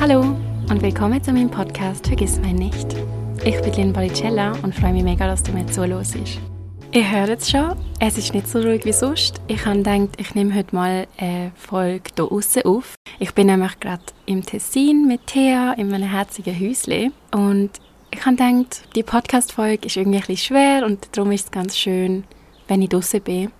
Hallo und willkommen zu meinem Podcast Vergiss mein nicht. Ich bin Lynn Baricella und freue mich mega, dass du mir zuhörst. Ihr hört es schon, es ist nicht so ruhig wie sonst. Ich habe gedacht, ich nehme heute mal eine Folge hier außen auf. Ich bin nämlich gerade im Tessin mit Thea in meinem herzigen Häuschen und ich habe gedacht, die Podcast-Folge ist irgendwie ein schwer und darum ist es ganz schön, wenn ich draußen bin.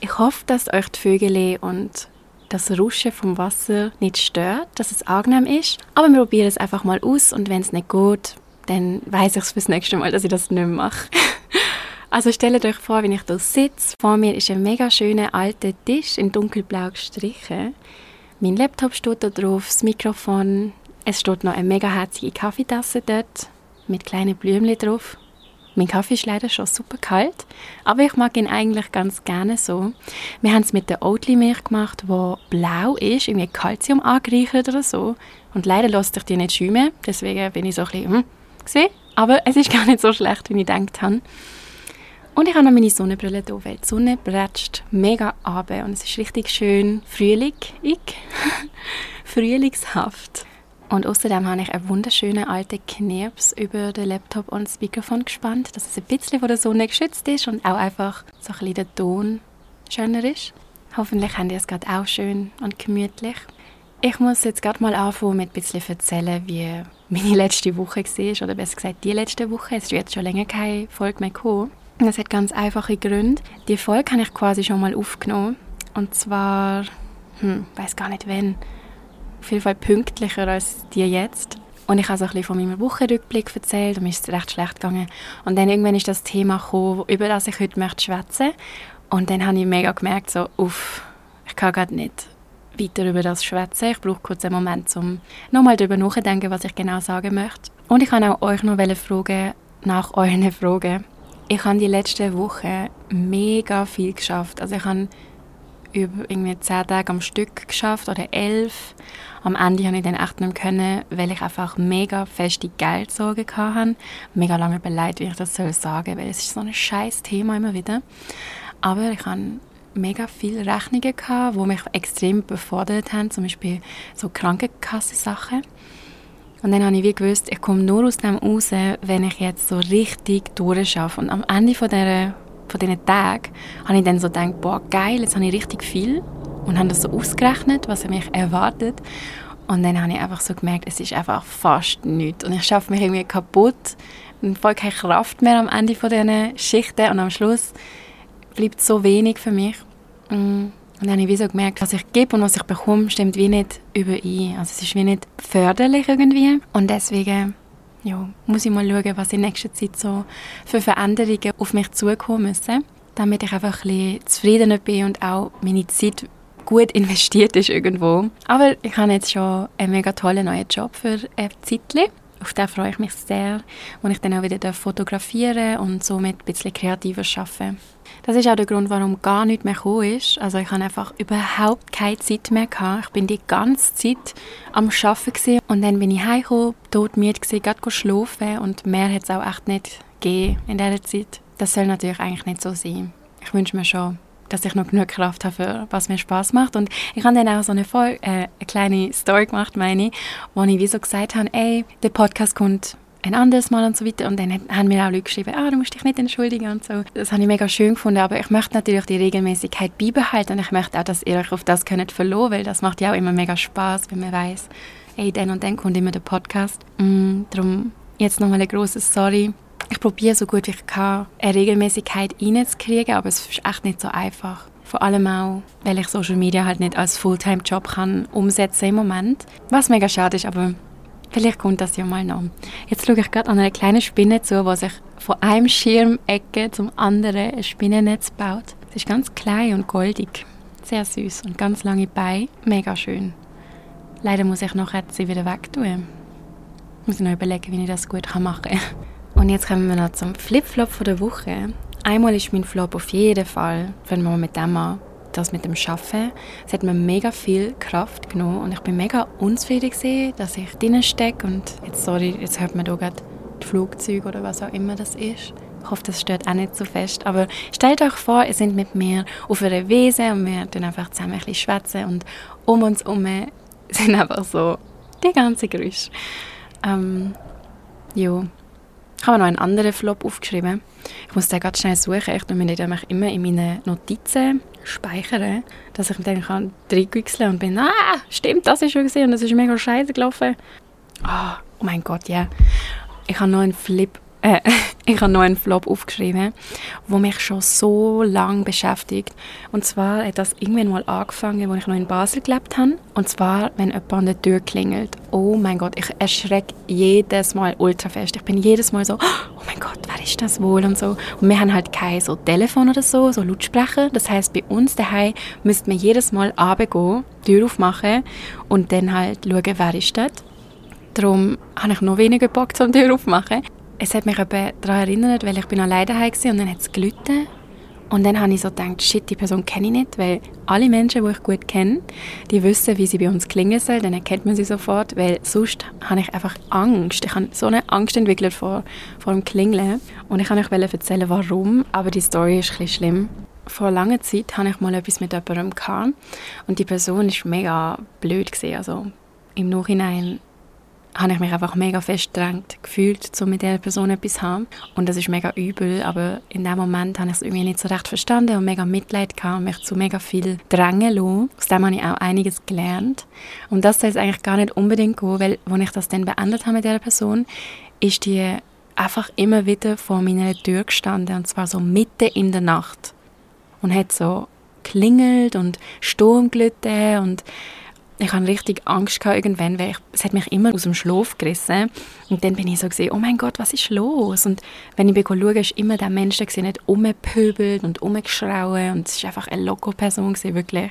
Ich hoffe, dass euch die Vögel und das Rauschen vom Wasser nicht stört, dass es angenehm ist. Aber wir probieren es einfach mal aus und wenn es nicht geht, dann weiß ich es fürs nächste Mal, dass ich das nicht mache. also stellt euch vor, wenn ich da sitze. Vor mir ist ein mega schöner alter Tisch in dunkelblau gestrichen. Mein Laptop steht da drauf, das Mikrofon. Es steht noch eine mega herzige Kaffeetasse dort mit kleinen Blümchen drauf. Mein Kaffee ist leider schon super kalt, aber ich mag ihn eigentlich ganz gerne so. Wir haben es mit der Oatly-Milch gemacht, wo blau ist, irgendwie Kalzium angereichert oder so. Und leider lässt sich die nicht schäumen, deswegen bin ich so ein bisschen, hm, gesehen. Aber es ist gar nicht so schlecht, wie ich gedacht habe. Und ich habe noch meine Sonnenbrille hier, weil die Sonne bretscht mega ab und es ist richtig schön frühling, frühlingshaft. Und außerdem habe ich einen wunderschönen alten Knirps über den Laptop und das Mikrofon gespannt, dass es ein bisschen von der Sonne geschützt ist und auch einfach so ein bisschen der Ton schöner ist. Hoffentlich haben die es gerade auch schön und gemütlich. Ich muss jetzt gerade mal anfangen mit ein bisschen erzählen, wie meine letzte Woche war, oder besser gesagt die letzte Woche. Es ist jetzt schon länger keine Folge mehr gekommen. Das hat ganz einfache Gründe. Die Folge habe ich quasi schon mal aufgenommen. Und zwar, hm, weiß gar nicht wann auf jeden Fall pünktlicher als die jetzt. Und ich habe so ein bisschen von meinem Wochenrückblick erzählt und mir ist es recht schlecht gegangen. Und dann irgendwann ist das Thema gekommen, über das ich heute möchte schwätzen. Und dann habe ich mega gemerkt, so, uff, ich kann gerade nicht weiter über das schwätzen. Ich brauche kurz einen Moment, um nochmal darüber nachzudenken, was ich genau sagen möchte. Und ich kann auch euch noch fragen, nach euren Fragen. Ich habe die letzten Wochen mega viel geschafft. Also ich habe über irgendwie zehn Tage am Stück geschafft oder elf. Am Ende habe ich dann echt nicht können, weil ich einfach mega feste Geldsorge hatte. Mega lange beleidigt, wie ich das soll sagen, weil es ist so ein scheiß Thema immer wieder. Aber ich hatte mega viele Rechnungen gehabt, die mich extrem befordert haben, zum Beispiel so Krankenkassensachen. Und dann habe ich wie gewusst, ich komme nur aus dem raus, wenn ich jetzt so richtig durchschaffe. Und am Ende von dieser von diesen Tagen habe ich dann so gedacht, boah, geil, jetzt habe ich richtig viel und habe das so ausgerechnet, was mich erwartet. Und dann habe ich einfach so gemerkt, es ist einfach fast nichts. Und ich schaffe mich irgendwie kaputt und voll keine Kraft mehr am Ende von diesen Schichten. Und am Schluss bleibt so wenig für mich. Mm. Und dann habe ich wie so gemerkt, was ich gebe und was ich bekomme, stimmt wie nicht überein. Also es ist wie nicht förderlich irgendwie. Und deswegen ja, muss ich mal schauen, was in nächster Zeit so für Veränderungen auf mich zukommen müssen, damit ich einfach ein bisschen zufriedener bin und auch meine Zeit gut investiert ist irgendwo. Aber ich habe jetzt schon einen mega tollen neuen Job für ein Zeitchen. Auf den freue ich mich sehr, wo ich dann auch wieder fotografieren und somit ein bisschen kreativer arbeiten das ist auch der Grund, warum gar nichts mehr gekommen ist. Also ich habe einfach überhaupt keine Zeit mehr gehabt. Ich bin die ganze Zeit am Arbeiten gewesen. und dann bin ich heimgekommen, todmüde gewesen, gerade schlafen und mehr hat es auch echt nicht gegeben in dieser Zeit. Das soll natürlich eigentlich nicht so sein. Ich wünsche mir schon, dass ich noch genug Kraft habe, für was mir Spaß macht. Und ich habe dann auch so eine, Vol äh, eine kleine Story gemacht, meine ich, wo ich wie so gesagt habe, ey, der Podcast kommt ein anderes Mal und so weiter. Und dann haben mir auch Leute geschrieben, ah, du musst dich nicht entschuldigen und so. Das habe ich mega schön gefunden, aber ich möchte natürlich die Regelmäßigkeit beibehalten und ich möchte auch, dass ihr euch auf das könnt verlassen, weil das macht ja auch immer mega Spaß, wenn man weiß, ey, dann und dann kommt immer der Podcast. Mm, darum jetzt nochmal ein grosses Sorry. Ich probiere so gut wie ich kann, eine Regelmäßigkeit reinzukriegen, aber es ist echt nicht so einfach. Vor allem auch, weil ich Social Media halt nicht als Fulltime-Job kann umsetzen im Moment. Was mega schade ist, aber Vielleicht kommt das ja mal noch. Jetzt schaue ich gerade an eine kleine Spinne zu, die sich von einem Schirmecke zum anderen ein Spinnennetz baut. Sie ist ganz klein und goldig. Sehr süß und ganz lange Beine. Mega schön. Leider muss ich nachher sie wieder wegtun. Ich muss noch überlegen, wie ich das gut machen kann. Und jetzt kommen wir noch zum Flipflop der Woche. Einmal ist mein Flop auf jeden Fall, wenn wir mit dem an, das mit dem Schaffen, es hat mir mega viel Kraft genommen und ich bin mega unzufrieden gesehen, dass ich drinnen stecke und jetzt sorry, jetzt hört man da gerade die Flugzeuge oder was auch immer das ist. Ich hoffe, das stört auch nicht so fest. Aber stellt euch vor, ihr seid mit mir auf einer Wiese und wir dann einfach zusammen ein schwätzen und um uns herum sind einfach so die ganze Geräusche. Ähm, ja. Ich habe noch einen anderen Flop aufgeschrieben. Ich muss den ganz schnell suchen. Ich tue mir nicht immer in meine Notizen speichern, dass ich dann kann reingüchseln und bin, ah, stimmt, das ist schon gesehen und das ist mega scheiße gelaufen. Oh, oh mein Gott, ja. Yeah. Ich habe noch einen Flip äh, ich habe noch einen Flop aufgeschrieben, der mich schon so lange beschäftigt. Und zwar hat das irgendwann mal angefangen, als ich noch in Basel gelebt habe. Und zwar, wenn jemand an der Tür klingelt. Oh mein Gott, ich erschrecke jedes Mal ultra fest. Ich bin jedes Mal so, oh mein Gott, wer ist das wohl und so. Und wir haben halt kein so Telefon oder so, so Lautsprecher. Das heißt, bei uns daheim müsste man jedes Mal runtergehen, Tür aufmachen und dann halt schauen, wer ist das. Darum habe ich noch weniger Bock zum Tür aufmachen es hat mich daran erinnert, weil ich bin alleine war und dann hat es gelitten. Und dann habe ich so gedacht, shit, die Person kenne ich nicht, weil alle Menschen, die ich gut kenne, die wissen, wie sie bei uns klingen sollen, dann erkennt man sie sofort, weil sonst habe ich einfach Angst. Ich habe so eine Angst entwickelt vor, vor dem Klingeln. Und ich kann euch erzählen, warum, aber die Story ist ein schlimm. Vor langer Zeit hatte ich mal etwas mit jemandem gehabt, und die Person war mega blöd. Also im Nachhinein habe ich mich einfach mega fest gedrängt gefühlt, um mit dieser Person etwas zu haben. Und das ist mega übel, aber in dem Moment habe ich es irgendwie nicht so recht verstanden und mega Mitleid gehabt und mich zu mega viel drängen lassen. Aus dem habe ich auch einiges gelernt. Und das soll es eigentlich gar nicht unbedingt gehen, weil, als ich das dann beendet habe mit dieser Person, ist die einfach immer wieder vor meiner Tür gestanden und zwar so mitten in der Nacht und hat so klingelt und Sturm gelitten und ich hatte richtig Angst gehabt irgendwann, weil ich, es hat mich immer aus dem Schlaf gerissen. Und dann bin ich so gesehen, oh mein Gott, was ist los? Und wenn ich schaue, ist immer der Mensch, der nicht umgepöbelt und umgeschrauen und es ist einfach eine Loco-Person wirklich.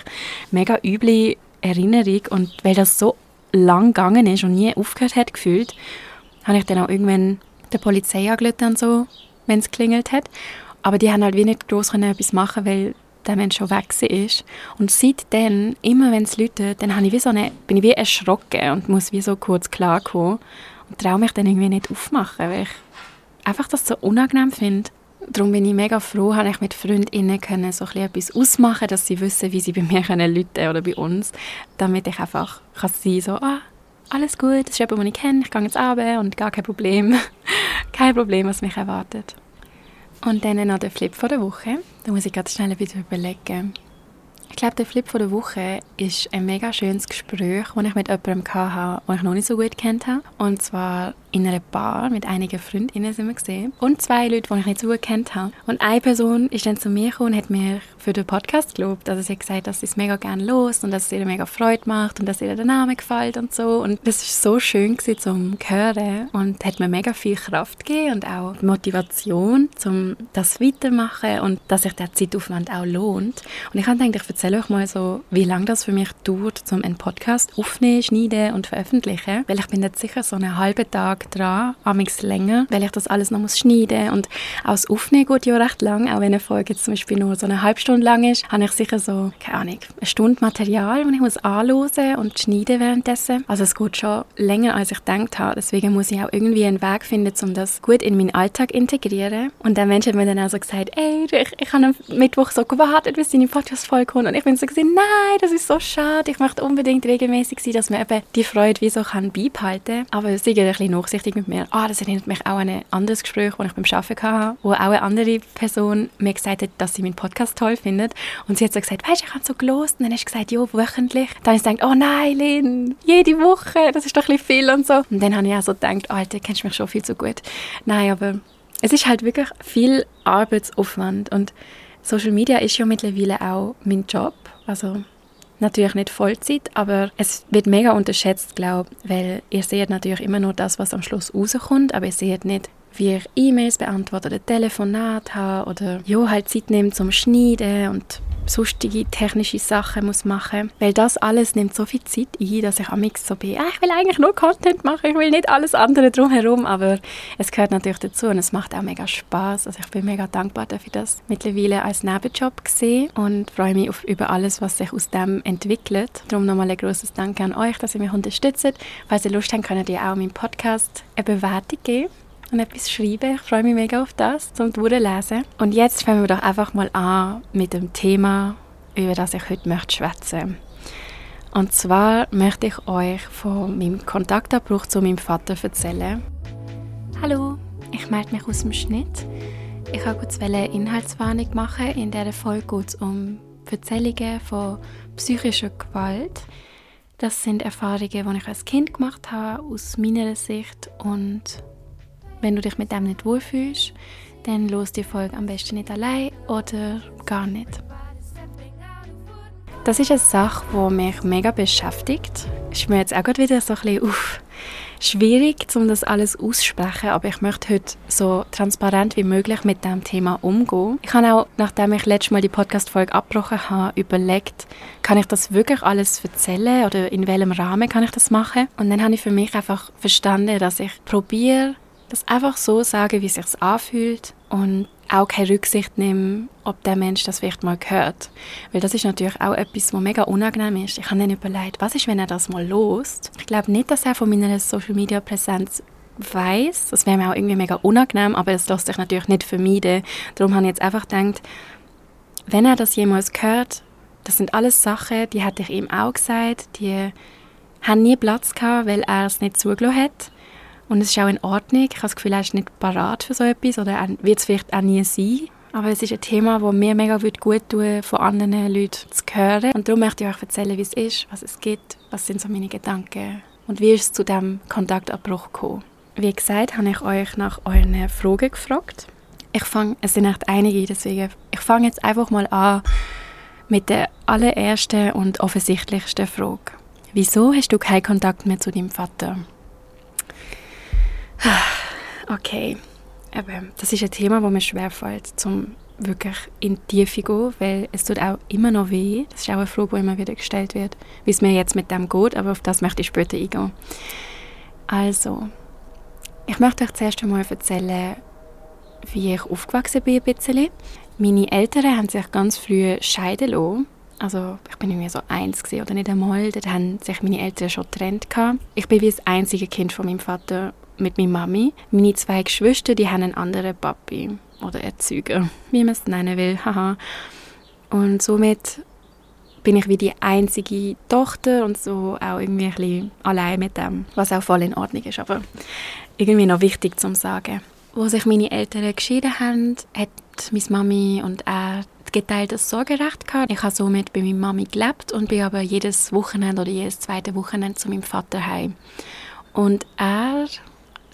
Mega üble Erinnerung und weil das so lang gegangen ist und nie aufgehört hat gefühlt, habe ich dann auch irgendwann der Polizei und so, wenn es klingelt hat. Aber die haben halt wie nicht groß etwas machen, weil der Mensch schon weg ist. Und seitdem, immer wenn es läutet, dann ich wie so eine, bin ich wie erschrocken und muss wie so kurz klarkommen und traue mich dann irgendwie nicht aufmachen, weil ich einfach das so unangenehm finde. Darum bin ich mega froh, habe ich mit Freundinnen können so etwas ausmachen, dass sie wissen, wie sie bei mir können lüten oder bei uns, damit ich einfach kann sein so, ah, alles gut, das ist jemand, den ich kenne, ich gehe jetzt runter und gar kein Problem. kein Problem, was mich erwartet. Und dann noch der Flip von der Woche. Da muss ich ganz schnell wieder überlegen. Ich glaube, der Flip von der Woche ist ein mega schönes Gespräch, das ich mit jemandem hatte, den ich noch nicht so gut kennt habe. Und zwar in einer Bar mit einigen Freundinnen sind wir gesehen. Und zwei Leute, die ich nicht so gut kennt habe. Und eine Person ist dann zu mir gekommen und hat mir für den Podcast gelobt. Also sie hat gesagt, dass sie es mega gerne los und dass es ihr mega Freude macht und dass ihr der Name gefällt und so. Und das ist so schön gewesen, zum hören und hat mir mega viel Kraft gegeben und auch Motivation, um das weitermachen und dass sich der Zeitaufwand auch lohnt. Und ich habe gedacht, ich erzähle euch mal so, wie lange das für mich dauert, um einen Podcast aufnehmen, schneiden und veröffentlichen. Weil ich bin jetzt sicher so einen halben Tag dran, amigs länger, weil ich das alles noch muss schneiden und das Aufnehmen geht ja recht lang, auch wenn eine Folge zum Beispiel nur so eine halbe Stunde lang ist, habe ich sicher so, keine Ahnung, eine Stunde Material, das ich muss anhören und schneiden währenddessen. Also es geht schon länger, als ich gedacht habe. Deswegen muss ich auch irgendwie einen Weg finden, um das gut in meinen Alltag integrieren. Und der Mensch hat mir dann auch so gesagt, ey, ich, ich habe am Mittwoch so gewartet, bis deine Podcast-Folge kommt. Und ich bin so gesehen, nein, das ist so schade. Ich möchte unbedingt regelmäßig sein, dass man eben die Freude wie so kann beibehalten. Aber es ist ein bisschen mit mir. Ah, das erinnert mich auch an ein anderes Gespräch, das ich beim Arbeiten hatte, wo auch eine andere Person mir gesagt hat, dass sie meinen Podcast toll findet. Und sie hat so gesagt, weißt du, ich habe so gelost. Und dann hast du gesagt, ja, wöchentlich. Dann habe ich gedacht, oh nein, Lynn, jede Woche, das ist doch ein bisschen viel und so. Und dann habe ich auch so gedacht, Alter, kennst du mich schon viel zu gut. Nein, aber es ist halt wirklich viel Arbeitsaufwand und Social Media ist ja mittlerweile auch mein Job. Also natürlich nicht Vollzeit, aber es wird mega unterschätzt, glaube ich, weil ihr seht natürlich immer nur das, was am Schluss rauskommt, aber ihr seht nicht, ich E-Mails beantworte oder Telefonat habe oder ja, halt Zeit nehme zum Schneiden und sonstige technische Sachen muss machen weil das alles nimmt so viel Zeit ein, dass ich am so bin, ah, ich will eigentlich nur Content machen, ich will nicht alles andere drumherum, aber es gehört natürlich dazu und es macht auch mega Spaß. Also ich bin mega dankbar dafür, das mittlerweile als Nebenjob gesehen und freue mich auf, über alles, was sich aus dem entwickelt. Darum nochmal ein großes Danke an euch, dass ihr mich unterstützt. Falls ihr Lust habt, könnt ihr auch meinem Podcast eine Bewertung geben und etwas schreiben. Ich freue mich mega auf das, zum Durchlesen. Und jetzt fangen wir doch einfach mal an mit dem Thema, über das ich heute möchte schwätzen. Und zwar möchte ich euch von meinem Kontaktabbruch zu meinem Vater erzählen. Hallo, ich melde mich aus dem Schnitt. Ich wollte kurz eine Inhaltswarnung machen. In dieser Folge geht es um Erzählungen von psychischer Gewalt. Das sind Erfahrungen, die ich als Kind gemacht habe, aus meiner Sicht. Und wenn du dich mit dem nicht wohlfühlst, dann los die Folge am besten nicht allein oder gar nicht. Das ist eine Sache, die mich mega beschäftigt. Ist mir jetzt auch gerade wieder so ein bisschen uff, schwierig, um das alles auszusprechen, aber ich möchte heute so transparent wie möglich mit dem Thema umgehen. Ich habe auch, nachdem ich letztes Mal die Podcast-Folge abgebrochen habe, überlegt, kann ich das wirklich alles erzählen oder in welchem Rahmen kann ich das machen? Und dann habe ich für mich einfach verstanden, dass ich probiere, das einfach so sagen, wie es sich anfühlt und auch keine Rücksicht nehme, ob der Mensch das vielleicht mal hört. Weil das ist natürlich auch etwas, was mega unangenehm ist. Ich habe dann überlegt, was ist, wenn er das mal lost? Ich glaube nicht, dass er von meiner Social-Media-Präsenz weiß. Das wäre mir auch irgendwie mega unangenehm, aber das lässt sich natürlich nicht vermeiden. Darum habe ich jetzt einfach gedacht, wenn er das jemals hört, das sind alles Sachen, die hatte ich ihm auch gesagt, die haben nie Platz gehabt, weil er es nicht zugelassen hat. Und es ist auch in Ordnung. Ich habe das Gefühl, er ist nicht parat für so etwas oder wird es vielleicht auch nie sein. Aber es ist ein Thema, das mir mega gut tun von anderen Leuten zu hören. Und darum möchte ich euch erzählen, wie es ist, was es gibt, was sind so meine Gedanken und wie ist es zu diesem Kontaktabbruch gekommen. Wie gesagt, habe ich euch nach euren Fragen gefragt. Ich fange, es sind echt einige, deswegen ich fange jetzt einfach mal an mit der allerersten und offensichtlichsten Frage. Wieso hast du keinen Kontakt mehr zu deinem Vater? Okay, aber das ist ein Thema, das mir schwerfällt, zum wirklich in die Tiefe gehen, weil es tut auch immer noch weh. Das ist auch eine Frage, die immer wieder gestellt wird, wie es mir jetzt mit dem geht, aber auf das möchte ich später eingehen. Also, ich möchte euch zuerst einmal erzählen, wie ich aufgewachsen bin ein bisschen. Meine Eltern haben sich ganz früh scheiden lassen. Also ich bin irgendwie so eins oder nicht einmal. Dort haben sich meine Eltern schon getrennt. Ich bin wie das einzige Kind von meinem Vater mit meiner Mami. Meine zwei Geschwister, die haben einen anderen Papi oder Erzeuger, wie man es nennen will. Und somit bin ich wie die einzige Tochter und so auch irgendwie ein bisschen allein mit dem, was auch voll in Ordnung ist, aber irgendwie noch wichtig zu sagen. Wo sich meine Eltern geschieden haben, hat meine Mami und er geteiltes Sorgerecht gehabt. Ich habe somit bei meiner Mami gelebt und bin aber jedes Wochenende oder jedes zweite Wochenende zu meinem Vater heim. Und er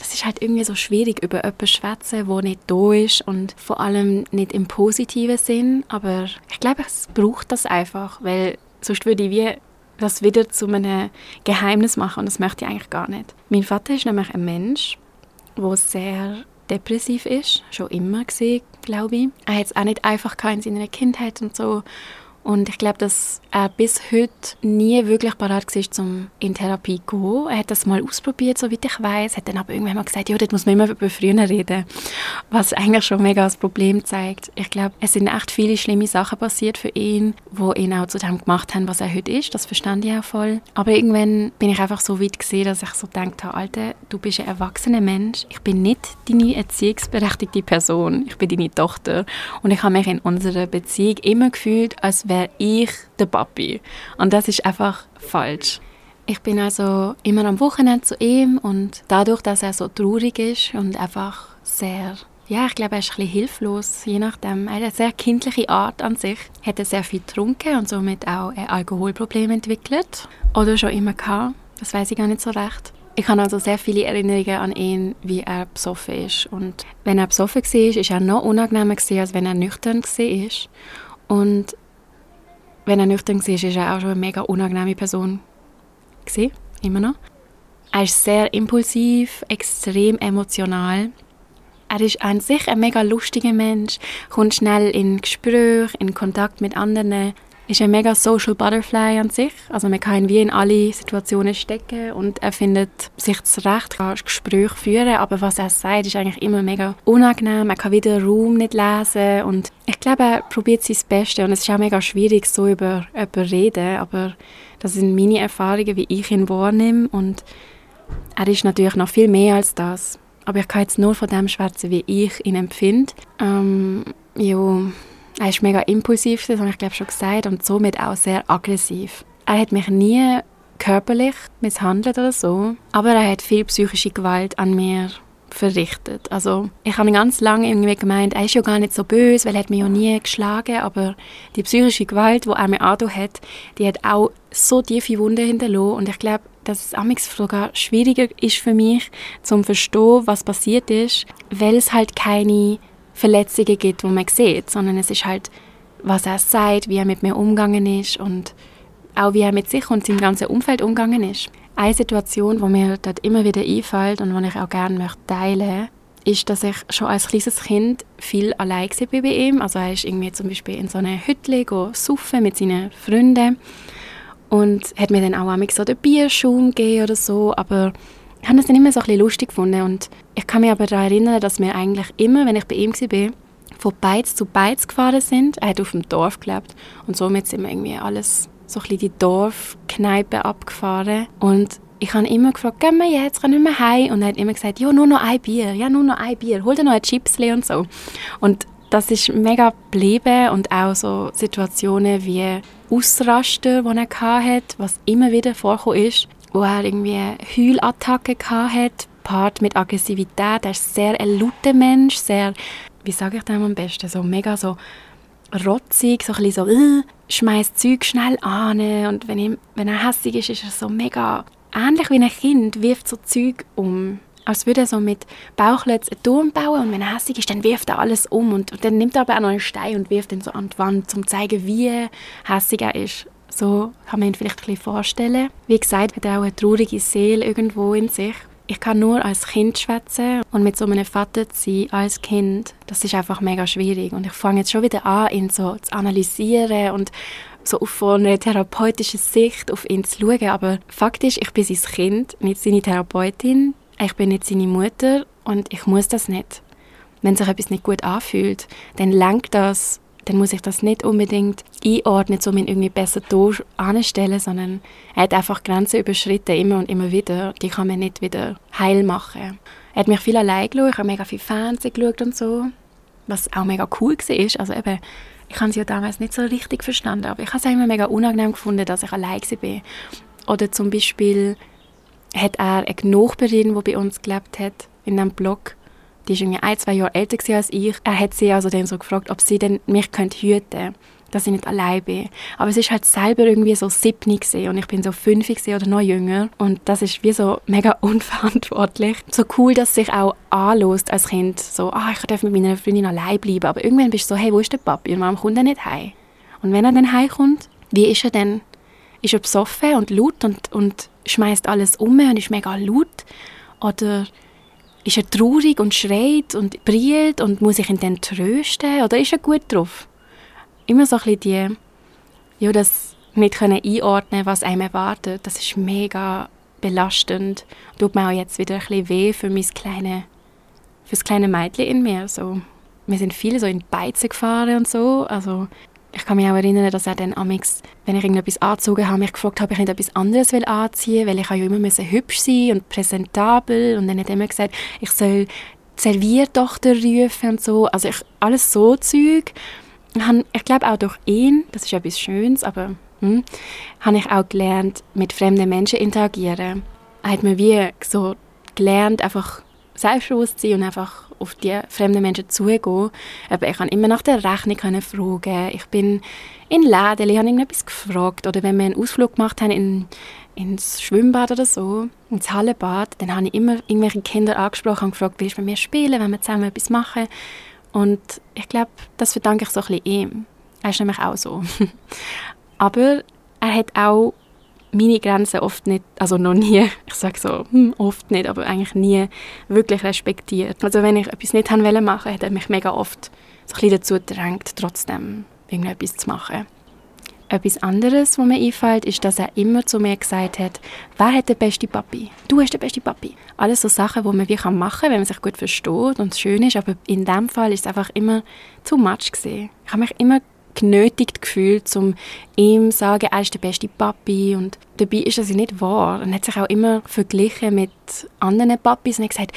es ist halt irgendwie so schwierig, über etwas zu schwätzen, wo nicht da ist und vor allem nicht im positiven Sinn. Aber ich glaube, es braucht das einfach, weil sonst würde ich wie das wieder zu einem Geheimnis machen und das möchte ich eigentlich gar nicht. Mein Vater ist nämlich ein Mensch, der sehr depressiv ist, schon immer gesehen, glaube ich. Er hat es auch nicht einfach in seiner Kindheit und so und ich glaube, dass er bis heute nie wirklich bereit war, um in Therapie zu gehen. Er hat das mal ausprobiert, soweit ich weiß, hat dann aber irgendwann mal gesagt, ja, dort muss man immer über früher reden. Was eigentlich schon mega das Problem zeigt. Ich glaube, es sind echt viele schlimme Sachen passiert für ihn, wo ihn auch zu dem gemacht haben, was er heute ist. Das verstand ich auch voll. Aber irgendwann bin ich einfach so weit gesehen, dass ich so gedacht habe, Alter, du bist ein erwachsener Mensch. Ich bin nicht deine erziehungsberechtigte Person. Ich bin deine Tochter. Und ich habe mich in unserer Beziehung immer gefühlt, als wäre wäre ich der Papi. Und das ist einfach falsch. Ich bin also immer am Wochenende zu ihm und dadurch, dass er so traurig ist und einfach sehr, ja, ich glaube, er ist ein bisschen hilflos, je nachdem. Er hat eine sehr kindliche Art an sich, hat er sehr viel getrunken und somit auch ein Alkoholproblem entwickelt. Oder schon immer gehabt, das weiß ich gar nicht so recht. Ich habe also sehr viele Erinnerungen an ihn, wie er besoffen ist. Und wenn er besoffen war, ist er noch unangenehmer, als wenn er nüchtern war. Und wenn er nüchtern war, war er auch schon eine mega unangenehme Person. Gewesen, immer noch. Er ist sehr impulsiv, extrem emotional. Er ist an sich ein mega lustiger Mensch, kommt schnell in Gespräche, in Kontakt mit anderen, ist ein mega Social Butterfly an sich. Also man kann ihn wie in alle Situationen stecken und er findet sich zurecht, kann Gespräche führen, aber was er sagt, ist eigentlich immer mega unangenehm. Er kann wieder Raum nicht lesen und ich glaube, er probiert sein Bestes und es ist auch mega schwierig, so über jemanden zu reden, aber das sind meine Erfahrungen, wie ich ihn wahrnehme und er ist natürlich noch viel mehr als das. Aber ich kann jetzt nur von dem schwätzen, wie ich ihn empfinde. Ähm, ja, er ist mega impulsiv, das habe ich glaube schon gesagt, und somit auch sehr aggressiv. er hat mich nie körperlich misshandelt oder so, aber er hat viel psychische Gewalt an mir verrichtet. Also ich habe ganz lange irgendwie gemeint, er ist ja gar nicht so böse, weil er hat mich ja nie geschlagen, aber die psychische Gewalt, die er mir angetan hat, die hat auch so tiefe Wunden hinterlassen und ich glaube, dass es amigs sogar schwieriger ist für mich, zum verstehen, was passiert ist, weil es halt keine Verletzungen gibt, wo man sieht, sondern es ist halt, was er sagt, wie er mit mir umgegangen ist und auch wie er mit sich und seinem ganzen Umfeld umgegangen ist. Eine Situation, die mir dort immer wieder einfällt und die ich auch gerne möchte teilen ist, dass ich schon als kleines Kind viel allein war bei ihm. Also er ist irgendwie zum Beispiel in so einer Hütte saufen mit seinen Freunden und hat mir dann auch einmal so den Bierschaum gegeben oder so, aber ich habe das dann immer so ein bisschen lustig gefunden und ich kann mich aber daran erinnern, dass wir eigentlich immer, wenn ich bei ihm war, von Beiz zu Beiz gefahren sind. Er hat auf dem Dorf gelebt und somit sind wir irgendwie alles so ein bisschen die Dorfkneipe abgefahren und ich habe immer gefragt, gehen wir jetzt, können wir heim? Und er hat immer gesagt, ja, nur noch ein Bier, ja, nur noch ein Bier, hol dir noch ein Chipsli und so. Und das ist mega geblieben und auch so Situationen wie Ausrasten, die er hatte, was immer wieder vorgekommen ist, wo er irgendwie Heulattacken hatte, Part mit Aggressivität. Er ist sehr ein lauter Mensch, sehr, wie sage ich das am besten, so mega so rotzig, so ein bisschen so, äh, schmeißt Zeug schnell an und wenn, ihm, wenn er hässlich ist, ist er so mega, ähnlich wie ein Kind, wirft so Zeug um. Als würde er so mit Bauchlötz einen Turm bauen und wenn er hässlich ist, dann wirft er alles um und, und dann nimmt er aber auch noch einen Stein und wirft ihn so an die Wand, um zu zeigen, wie hässlich er ist. So kann man ihn vielleicht ein bisschen vorstellen. Wie gesagt, hat er auch eine traurige Seele irgendwo in sich ich kann nur als Kind schwätzen und mit so einem Vater zu sein als Kind, das ist einfach mega schwierig. Und ich fange jetzt schon wieder an, ihn so zu analysieren und so auf einer therapeutischen Sicht auf ihn zu schauen. Aber faktisch, ich bin sein Kind, nicht seine Therapeutin. Ich bin nicht seine Mutter und ich muss das nicht. Wenn sich etwas nicht gut anfühlt, dann lenkt das dann muss ich das nicht unbedingt einordnen, um ihn irgendwie besser anstellen, sondern er hat einfach Grenzen überschritten, immer und immer wieder. Die kann man nicht wieder heil machen. Er hat mich viel allein geschaut, ich habe mega viel Fernsehen geschaut und so, was auch mega cool war. Also eben, ich habe sie ja damals nicht so richtig verstanden, aber ich habe es immer mega unangenehm gefunden, dass ich allein war. Oder zum Beispiel hat er eine Nachbarin, die bei uns gelebt hat, in einem Blog, die ist irgendwie ein, zwei Jahre älter als ich. Er hat sie also dann so gefragt, ob sie denn mich könnte hüten dass ich nicht allein bin. Aber es ist halt selber irgendwie so siebni und ich bin so fünf oder noch jünger und das ist wie so mega unverantwortlich. So cool, dass sich auch anlässt als Kind, so, ah, ich darf mit meiner Freundin allein bleiben, aber irgendwann bist du so, hey, wo ist der Papi? Und warum kommt er nicht heim? Und wenn er dann heimkommt, wie ist er denn? Ist er besoffen und laut und, und schmeißt alles um und ist mega laut? Oder ist er traurig und schreit und brillt und muss ich ihn dann trösten? Oder ist er gut drauf? Immer so ein bisschen die, ja, das nicht können einordnen was einem erwartet, das ist mega belastend. Tut mir auch jetzt wieder ein bisschen weh für mein kleine, für das kleine Mädchen in mir. So, wir sind viele so in Beizen gefahren und so, also ich kann mich auch erinnern, dass er dann amix, wenn ich irgendetwas angezogen habe, mich gefragt habe, ob ich nicht etwas anderes will anziehen weil ich ja immer müssen hübsch sein und präsentabel und dann hat er immer gesagt, ich soll Serviertochter rufen und so. Also ich, alles so Zeug. Ich glaube auch durch ihn, das ist etwas Schönes, aber hm, habe ich auch gelernt, mit fremden Menschen interagieren. Er hat mir wie so gelernt, einfach selbstbewusst sein und einfach auf die fremden Menschen zugehen. Aber ich kann immer nach der Rechnung fragen. Ich bin in Läden, ich habe irgendetwas gefragt. Oder wenn wir einen Ausflug gemacht haben in, ins Schwimmbad oder so, ins Hallenbad, dann habe ich immer irgendwelche Kinder angesprochen und gefragt, willst du mit mir spielen, wenn wir zusammen etwas machen? Und ich glaube, das verdanke ich so ein bisschen ihm. Er ist nämlich auch so. Aber er hat auch meine Grenzen oft nicht, also noch nie, ich sage so, hm, oft nicht, aber eigentlich nie wirklich respektiert. Also wenn ich etwas nicht wollte machen, hat er mich mega oft so ein bisschen dazu gedrängt, trotzdem irgendetwas zu machen. Etwas anderes, was mir einfällt, ist, dass er immer zu mir gesagt hat, wer hat den besten Papi? Du hast den besten Papi. Alles so Sachen, die man wie machen kann, wenn man sich gut versteht und es schön ist, aber in dem Fall ist es einfach immer zu much gesehen. Ich habe mich immer genötigt gefühlt, um ihm zu sagen, er ist der beste Papi. Und dabei ist das nicht wahr. Er hat sich auch immer verglichen mit anderen Papis und hat gesagt,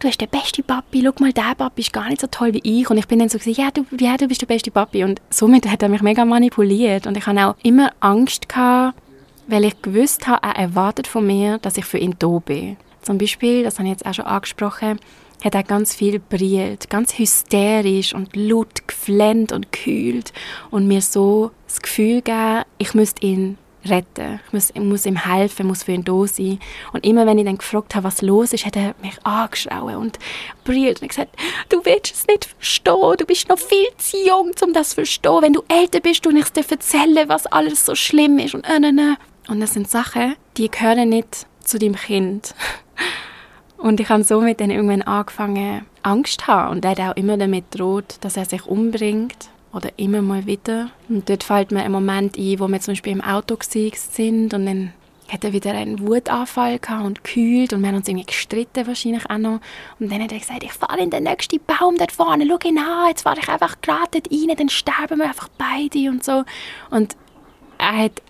du bist der beste Papi, schau mal, der Papi ist gar nicht so toll wie ich. Und ich bin dann so gesagt, ja du, ja, du bist der beste Papi. Und somit hat er mich mega manipuliert. Und ich hatte auch immer Angst gehabt, weil ich gewusst habe, er erwartet von mir, dass ich für ihn da bin. Zum Beispiel, das habe ich jetzt auch schon angesprochen, hat er ganz viel brillt, ganz hysterisch und laut geflennt und gekühlt und mir so das Gefühl gegeben, ich müsste ihn retten. Ich muss, ich muss ihm helfen, muss für ihn da sein. Und immer wenn ich dann gefragt habe, was los ist, hat er mich angeschaut und brillt und gesagt, du willst es nicht verstehen, du bist noch viel zu jung, um das zu verstehen. Wenn du älter bist und ich dir erzählen, was alles so schlimm ist und äh, äh, äh. Und das sind Sachen, die gehören nicht zu deinem Kind. Und ich habe somit dann irgendwann angefangen, Angst zu haben. Und er hat auch immer damit droht, dass er sich umbringt oder immer mal wieder. Und dort fällt mir ein Moment ein, wo wir zum Beispiel im Auto sind und dann hat er wieder einen Wutanfall gehabt und gekühlt und wir haben uns irgendwie gestritten wahrscheinlich auch noch. Und dann hat er gesagt, ich fahre in den nächsten Baum dort vorne, schau ihn an, jetzt fahre ich einfach gerade rein, dann sterben wir einfach beide und so. Und er hat,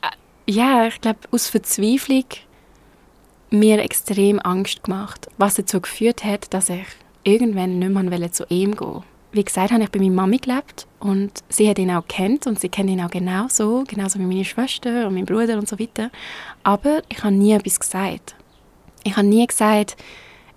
ja, ich glaube, aus Verzweiflung mir extrem Angst gemacht, was dazu geführt hat, dass ich irgendwann nicht mehr zu ihm gehen wollte wie gesagt, habe ich bei meiner Mami gelebt und sie hat ihn auch kennt und sie kennt ihn auch genauso, genauso wie meine Schwester und mein Bruder und so weiter. Aber ich habe nie etwas gesagt. Ich habe nie gesagt,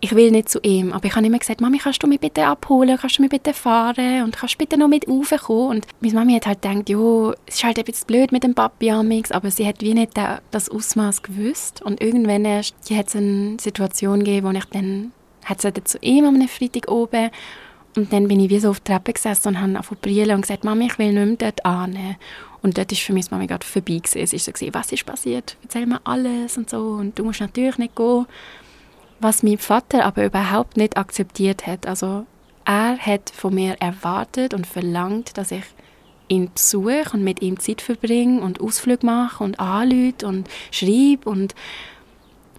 ich will nicht zu ihm, aber ich habe immer gesagt, Mami, kannst du mich bitte abholen, kannst du mich bitte fahren und kannst du bitte noch mit raufkommen? Und meine Mami hat halt gedacht, jo, es ist halt ein bisschen blöd mit dem Papi amix, aber sie hat wie nicht das Ausmaß gewusst und irgendwann erst hat es eine Situation gegeben, wo ich dann hat sie zu ihm am Freitag oben und dann bin ich wie so auf der Treppe gesessen und habe angefangen und gesagt, Mami, ich will nicht mehr dort an. Und dort ist für mich Mami gerade vorbei gewesen. Es ist so gewesen, was ist passiert? Erzähl mir alles und so. Und du musst natürlich nicht gehen. Was mein Vater aber überhaupt nicht akzeptiert hat. Also er hat von mir erwartet und verlangt, dass ich ihn besuche und mit ihm Zeit verbringe und Ausflüge mache und anrufe und schreibe und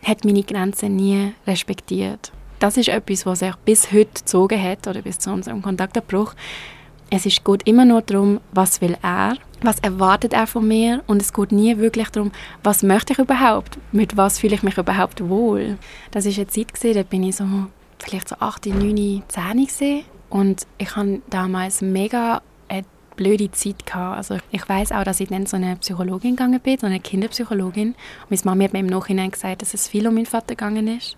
hat meine Grenzen nie respektiert das ist etwas, was sich bis heute gezogen hat oder bis zu unserem Kontaktabbruch. Es ist, geht immer nur darum, was will er, was erwartet er von mir und es geht nie wirklich darum, was möchte ich überhaupt, mit was fühle ich mich überhaupt wohl. Das ist eine Zeit gesehen, da bin ich so vielleicht so 8, 9, 10 gesehen und ich habe damals mega blöde Zeit gehabt. Also ich weiß auch, dass ich dann so eine Psychologin gegangen bin, so eine Kinderpsychologin. Und meine Mama hat mir im Nachhinein gesagt, dass es viel um meinen Vater gegangen ist.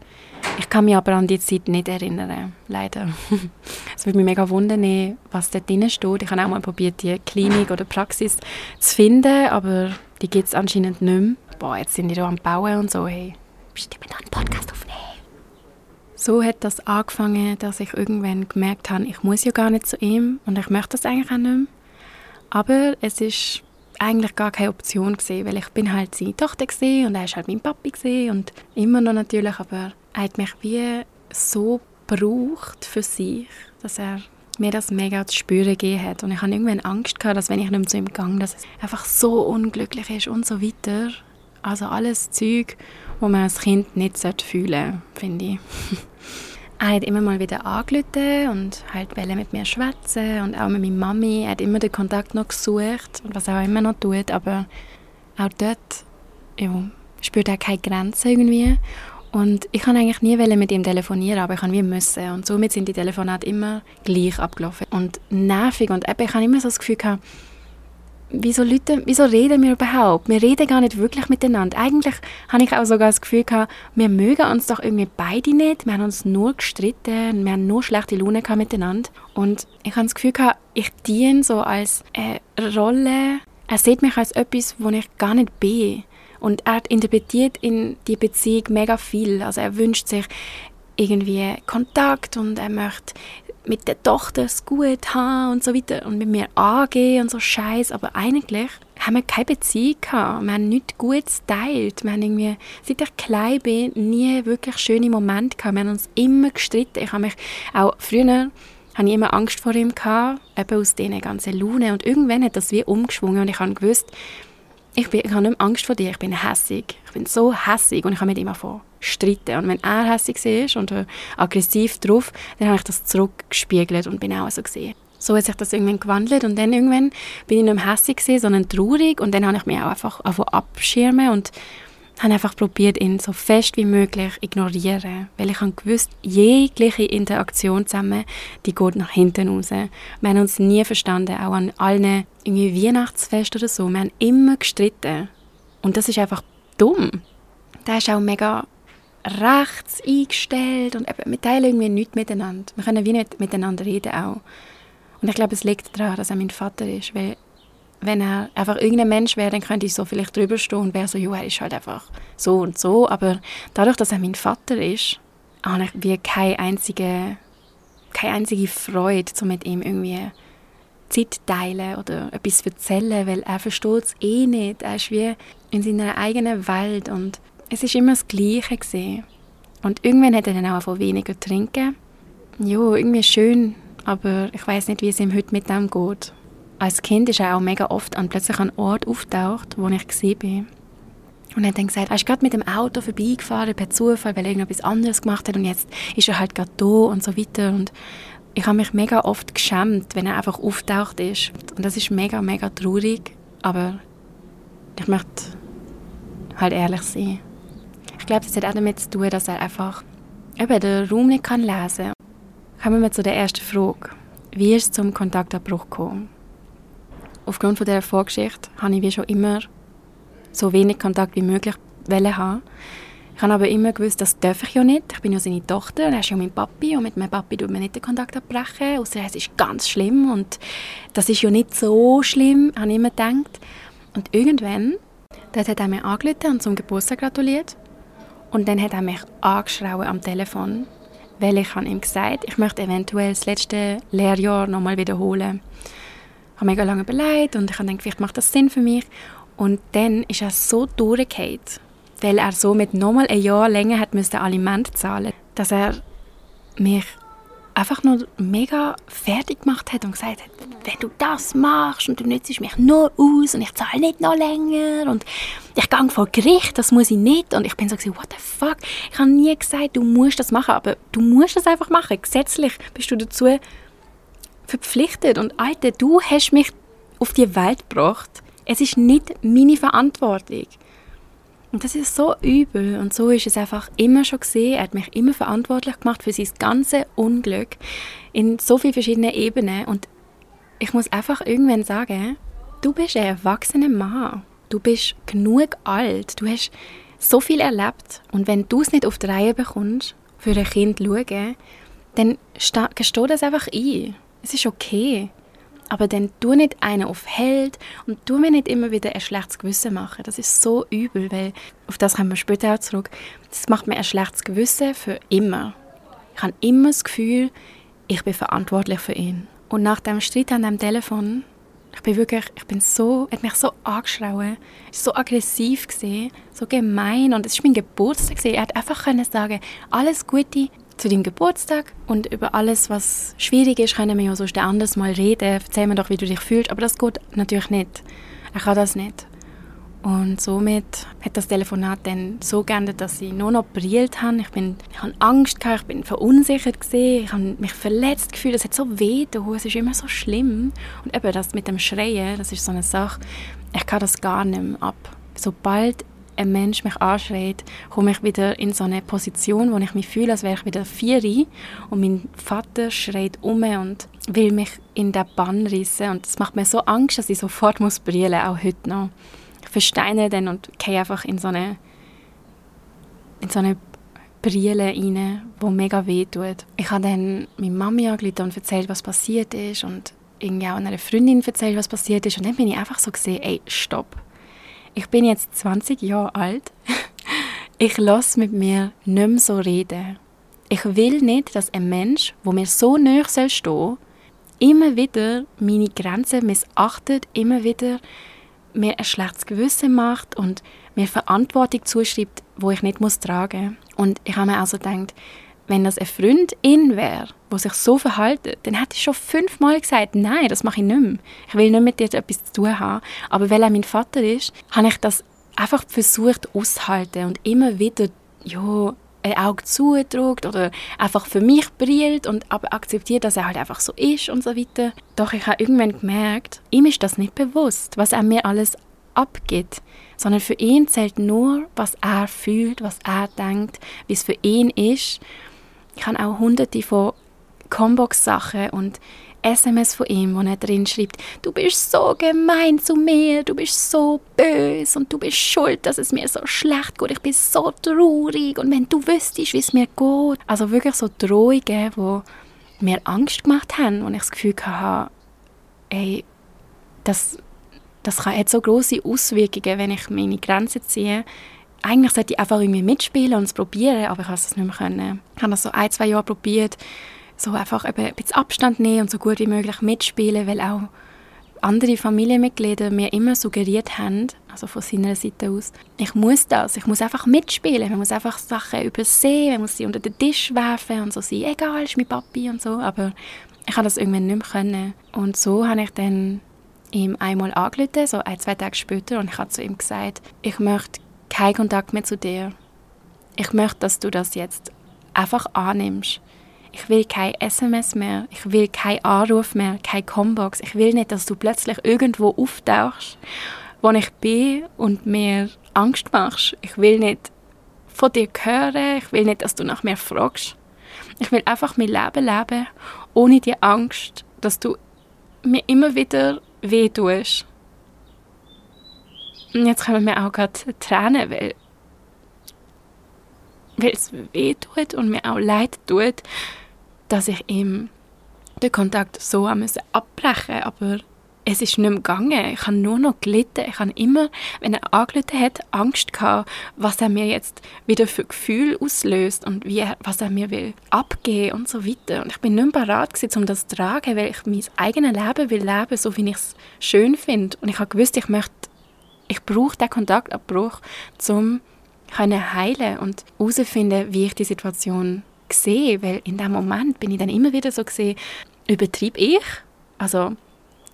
Ich kann mich aber an die Zeit nicht erinnern, leider. Es würde mich mega wundern, was da drin steht. Ich habe auch mal probiert, die Klinik oder Praxis zu finden, aber die gibt es anscheinend nicht mehr. Boah, jetzt sind die da am Bauen und so. Hey, bestimmt noch einen Podcast aufnehmen. So hat das angefangen, dass ich irgendwann gemerkt habe, ich muss ja gar nicht zu ihm und ich möchte das eigentlich auch nicht mehr. Aber es ist eigentlich gar keine Option gesehen, weil ich bin halt seine Tochter gesehen und er ist halt mein Papi gesehen und immer noch natürlich, aber er hat mich wie so gebraucht für sich, dass er mir das mega zu spüren gegeben hat und ich habe irgendwann Angst gehabt, dass wenn ich nicht zu ihm gehe, dass es einfach so unglücklich ist und so weiter. Also alles Zeug, wo man als Kind nicht fühlen sollte, finde ich. er hat immer mal wieder angerufen und halt mit mir schwätzen und auch mit meiner Mami. Er hat immer den Kontakt noch gesucht und was er auch immer noch tut, aber auch dort ja, spürt er keine Grenzen irgendwie. Und ich kann eigentlich nie mit ihm telefonieren, aber ich kann wie müssen. Und somit sind die Telefonate immer gleich abgelaufen. Und nervig. Und eben, ich habe immer so das Gefühl gehabt, wieso, Leute, wieso reden wir überhaupt? Wir reden gar nicht wirklich miteinander. Eigentlich habe ich auch sogar das Gefühl gehabt, wir mögen uns doch irgendwie beide nicht. Wir haben uns nur gestritten, wir haben nur schlechte Laune miteinander. Und ich habe das Gefühl gehabt, ich diene so als eine Rolle. Er sieht mich als etwas, wo ich gar nicht bin. Und er interpretiert in die Beziehung mega viel. Also er wünscht sich irgendwie Kontakt und er möchte mit der Tochter es gut haben und so weiter und mit mir angehen und so Scheiß. Aber eigentlich haben wir keine Beziehung gehabt. Wir haben nichts Gutes geteilt. Wir haben irgendwie, seit ich klein bin, nie wirklich schöne Momente gehabt. Wir haben uns immer gestritten. Ich habe mich auch früher hatte ich immer Angst vor ihm gehabt, eben aus diesen ganzen Laune. Und irgendwann hat das wie umgeschwungen und ich habe gewusst, ich, bin, ich habe nicht mehr Angst vor dir, ich bin hässig. Ich bin so hässig und ich habe mit ihm angefangen streiten. Und wenn er hässig war und aggressiv drauf, dann habe ich das zurückgespiegelt und bin auch so gesehen. So hat sich das irgendwann gewandelt und dann irgendwann bin ich nicht mehr hässig sondern traurig und dann habe ich mich auch einfach abschirmen und habe einfach probiert, ihn so fest wie möglich ignorieren, weil ich habe gewusst, jegliche Interaktion zusammen, die geht nach hinten raus. Wir haben uns nie verstanden, auch an allen irgendwie Weihnachtsfesten oder so. Wir haben immer gestritten und das ist einfach dumm. Der ist auch mega rechts eingestellt und wir teilen irgendwie nichts miteinander. Wir können wie nicht miteinander reden auch. Und ich glaube, es liegt daran, dass er mein Vater ist, weil wenn er einfach irgendein Mensch wäre, dann könnte ich so vielleicht drüber stehen und wäre so, ja, er ist halt einfach so und so. Aber dadurch, dass er mein Vater ist, habe ich wie keine einzige, keine einzige Freude, so mit ihm irgendwie Zeit teilen oder etwas erzählen, weil er versteht es eh nicht. Er ist wie in seiner eigenen Welt und es ist immer das Gleiche gesehen. Und irgendwann hat er dann auch von weniger trinken. Ja, irgendwie schön, aber ich weiß nicht, wie es ihm heute mit dem geht. Als Kind ist er auch mega oft an plötzlich an Ort auftaucht, wo ich gesehen bin. Und er hat dann gesagt, er ist gerade mit dem Auto vorbeigefahren per Zufall, weil er irgendetwas anderes gemacht hat und jetzt ist er halt gerade da und so weiter. Und ich habe mich mega oft geschämt, wenn er einfach auftaucht ist. Und das ist mega, mega traurig, aber ich möchte halt ehrlich sein. Ich glaube, das hat auch damit zu tun, dass er einfach eben den Raum nicht lesen kann. Kommen wir zu der ersten Frage. Wie ist es zum Kontaktabbruch gekommen? Aufgrund von dieser Vorgeschichte habe ich wie schon immer so wenig Kontakt wie möglich haben. Ich habe aber immer gewusst, das darf ich ja nicht. Ich bin ja seine Tochter, er ist ja mein Papi und mit meinem Papi tut man nicht den Kontakt abbrechen, außer es ist ganz schlimm und das ist ja nicht so schlimm, habe ich immer gedacht. Und irgendwann, dort hat er mir angerufen und zum Geburtstag gratuliert und dann hat er mich angeschrien am Telefon, weil ich ihm gesagt ich möchte eventuell das letzte Lehrjahr nochmal wiederholen. Habe mega lange überlegt und ich habe gedacht, vielleicht macht das Sinn für mich. Und dann ist er so durchgefallen, weil er so mit nochmal ein Jahr länger hat müssen Aliment zahlen, dass er mich einfach nur mega fertig gemacht hat und gesagt hat, wenn du das machst und du nützt mich nur aus und ich zahle nicht noch länger und ich gehe vor Gericht, das muss ich nicht. Und ich bin so, what the fuck? Ich habe nie gesagt, du musst das machen, aber du musst das einfach machen. Gesetzlich bist du dazu verpflichtet. Und Alter, du hast mich auf die Welt gebracht. Es ist nicht meine Verantwortung. Und das ist so übel. Und so ist es einfach immer schon gesehen. Er hat mich immer verantwortlich gemacht für sein ganzes Unglück in so vielen verschiedenen Ebenen. Und ich muss einfach irgendwann sagen, du bist ein erwachsener Mann. Du bist genug alt. Du hast so viel erlebt. Und wenn du es nicht auf die Reihe bekommst, für ein Kind schauen, dann gesteh das einfach ein. Es ist okay. Aber dann tu nicht einen auf Held und tu mir nicht immer wieder ein schlechtes Gewissen machen. Das ist so übel, weil auf das kommen wir später auch zurück. Das macht mir ein schlechtes Gewissen für immer. Ich habe immer das Gefühl, ich bin verantwortlich für ihn. Und nach dem Streit an dem Telefon, ich bin wirklich, ich bin so, hat mich so angeschrauen, so aggressiv gesehen, so gemein und es ist mein Geburtstag gesehen. Er hat einfach können sagen, alles Gute, zu deinem Geburtstag und über alles, was schwierig ist, können wir ja sonst anders mal reden. Erzähl mir doch, wie du dich fühlst. Aber das geht natürlich nicht. Er kann das nicht. Und somit hat das Telefonat dann so geändert, dass ich nur noch brillt habe. Ich, bin, ich habe Angst gehabt, ich bin verunsichert gesehen, ich habe mich verletzt gefühlt. Es hat so weh es ist immer so schlimm. Und eben das mit dem Schreien, das ist so eine Sache, ich kann das gar nicht mehr ab. Sobald ein Mensch mich anschreit, komme ich wieder in so eine Position, wo ich mich fühle, als wäre ich wieder vier und mein Vater schreit um und will mich in den Bann rissen und das macht mir so Angst, dass ich sofort muss brüllen, auch heute noch. Ich versteine dann und gehe einfach in so eine in so eine Brille rein, wo mega weh tut. Ich habe dann meine Mami angerufen und erzählt, was passiert ist und irgendwie auch einer Freundin erzählt, was passiert ist und dann bin ich einfach so gesehen, ey, stopp ich bin jetzt 20 Jahre alt. Ich lasse mit mir nicht mehr so reden. Ich will nicht, dass ein Mensch, wo mir so nahe stehen soll, immer wieder meine Grenzen missachtet, immer wieder mir ein schlechtes Gewissen macht und mir Verantwortung zuschreibt, wo ich nicht muss tragen. Und ich habe mir also gedacht, wenn das eine Freundin wäre, die sich so verhält, dann hätte ich schon fünfmal gesagt, nein, das mache ich nicht mehr. Ich will nicht mit dir etwas zu tun haben. Aber weil er mein Vater ist, habe ich das einfach versucht auszuhalten und immer wieder, ja, ein Auge zudrückt oder einfach für mich brillt und akzeptiert, dass er halt einfach so ist und so weiter. Doch ich habe irgendwann gemerkt, ihm ist das nicht bewusst, was er mir alles abgibt, sondern für ihn zählt nur, was er fühlt, was er denkt, wie es für ihn ist ich habe auch hunderte von Combox-Sachen und SMS von ihm, wo er drin schreibt, du bist so gemein zu mir, du bist so böse und du bist schuld, dass es mir so schlecht geht. Ich bin so traurig und wenn du wüsstest, wie es mir geht. Also wirklich so Drohungen, die mir Angst gemacht haben und ich das Gefühl hatte, ey, das, das jetzt so große Auswirkungen, wenn ich meine Grenzen ziehe. Eigentlich sollte ich einfach irgendwie mitspielen und es probieren, aber ich habe es nicht mehr können. Ich habe das so ein, zwei Jahre probiert, so einfach ein bisschen Abstand nehmen und so gut wie möglich mitspielen, weil auch andere Familienmitglieder mir immer suggeriert haben, also von seiner Seite aus, ich muss das, ich muss einfach mitspielen, man muss einfach Sachen übersehen, man muss sie unter den Tisch werfen und so sein, egal, ist mein Papi und so, aber ich habe das irgendwann nicht mehr können. Und so habe ich dann ihm einmal angerufen, so ein, zwei Tage später, und ich habe zu ihm gesagt, ich möchte keinen Kontakt mehr zu dir. Ich möchte, dass du das jetzt einfach annimmst. Ich will kein SMS mehr, ich will keinen Anruf mehr, keine Combox. Ich will nicht, dass du plötzlich irgendwo auftauchst, wo ich bin und mir Angst machst. Ich will nicht von dir hören, ich will nicht, dass du nach mir fragst. Ich will einfach mein Leben leben, ohne die Angst, dass du mir immer wieder weh tust. Und jetzt kommen mir auch gerade Tränen, weil, weil es weh tut und mir auch leid tut, dass ich ihm den Kontakt so abbrechen musste. Aber es ist nicht mehr gegangen. Ich habe nur noch gelitten. Ich habe immer, wenn er angelitten hat, Angst gehabt, was er mir jetzt wieder für Gefühle auslöst und wie er, was er mir will abgeben und so weiter. Und ich bin nicht mehr bereit um das zu tragen, weil ich mein eigenes Leben will leben, so wie ich es schön finde. Und ich habe gewusst, ich möchte, ich brauche den Kontaktabbruch, um heilen und herausfinden, wie ich die Situation sehe, weil in dem Moment bin ich dann immer wieder so gesehen, übertrieb ich, also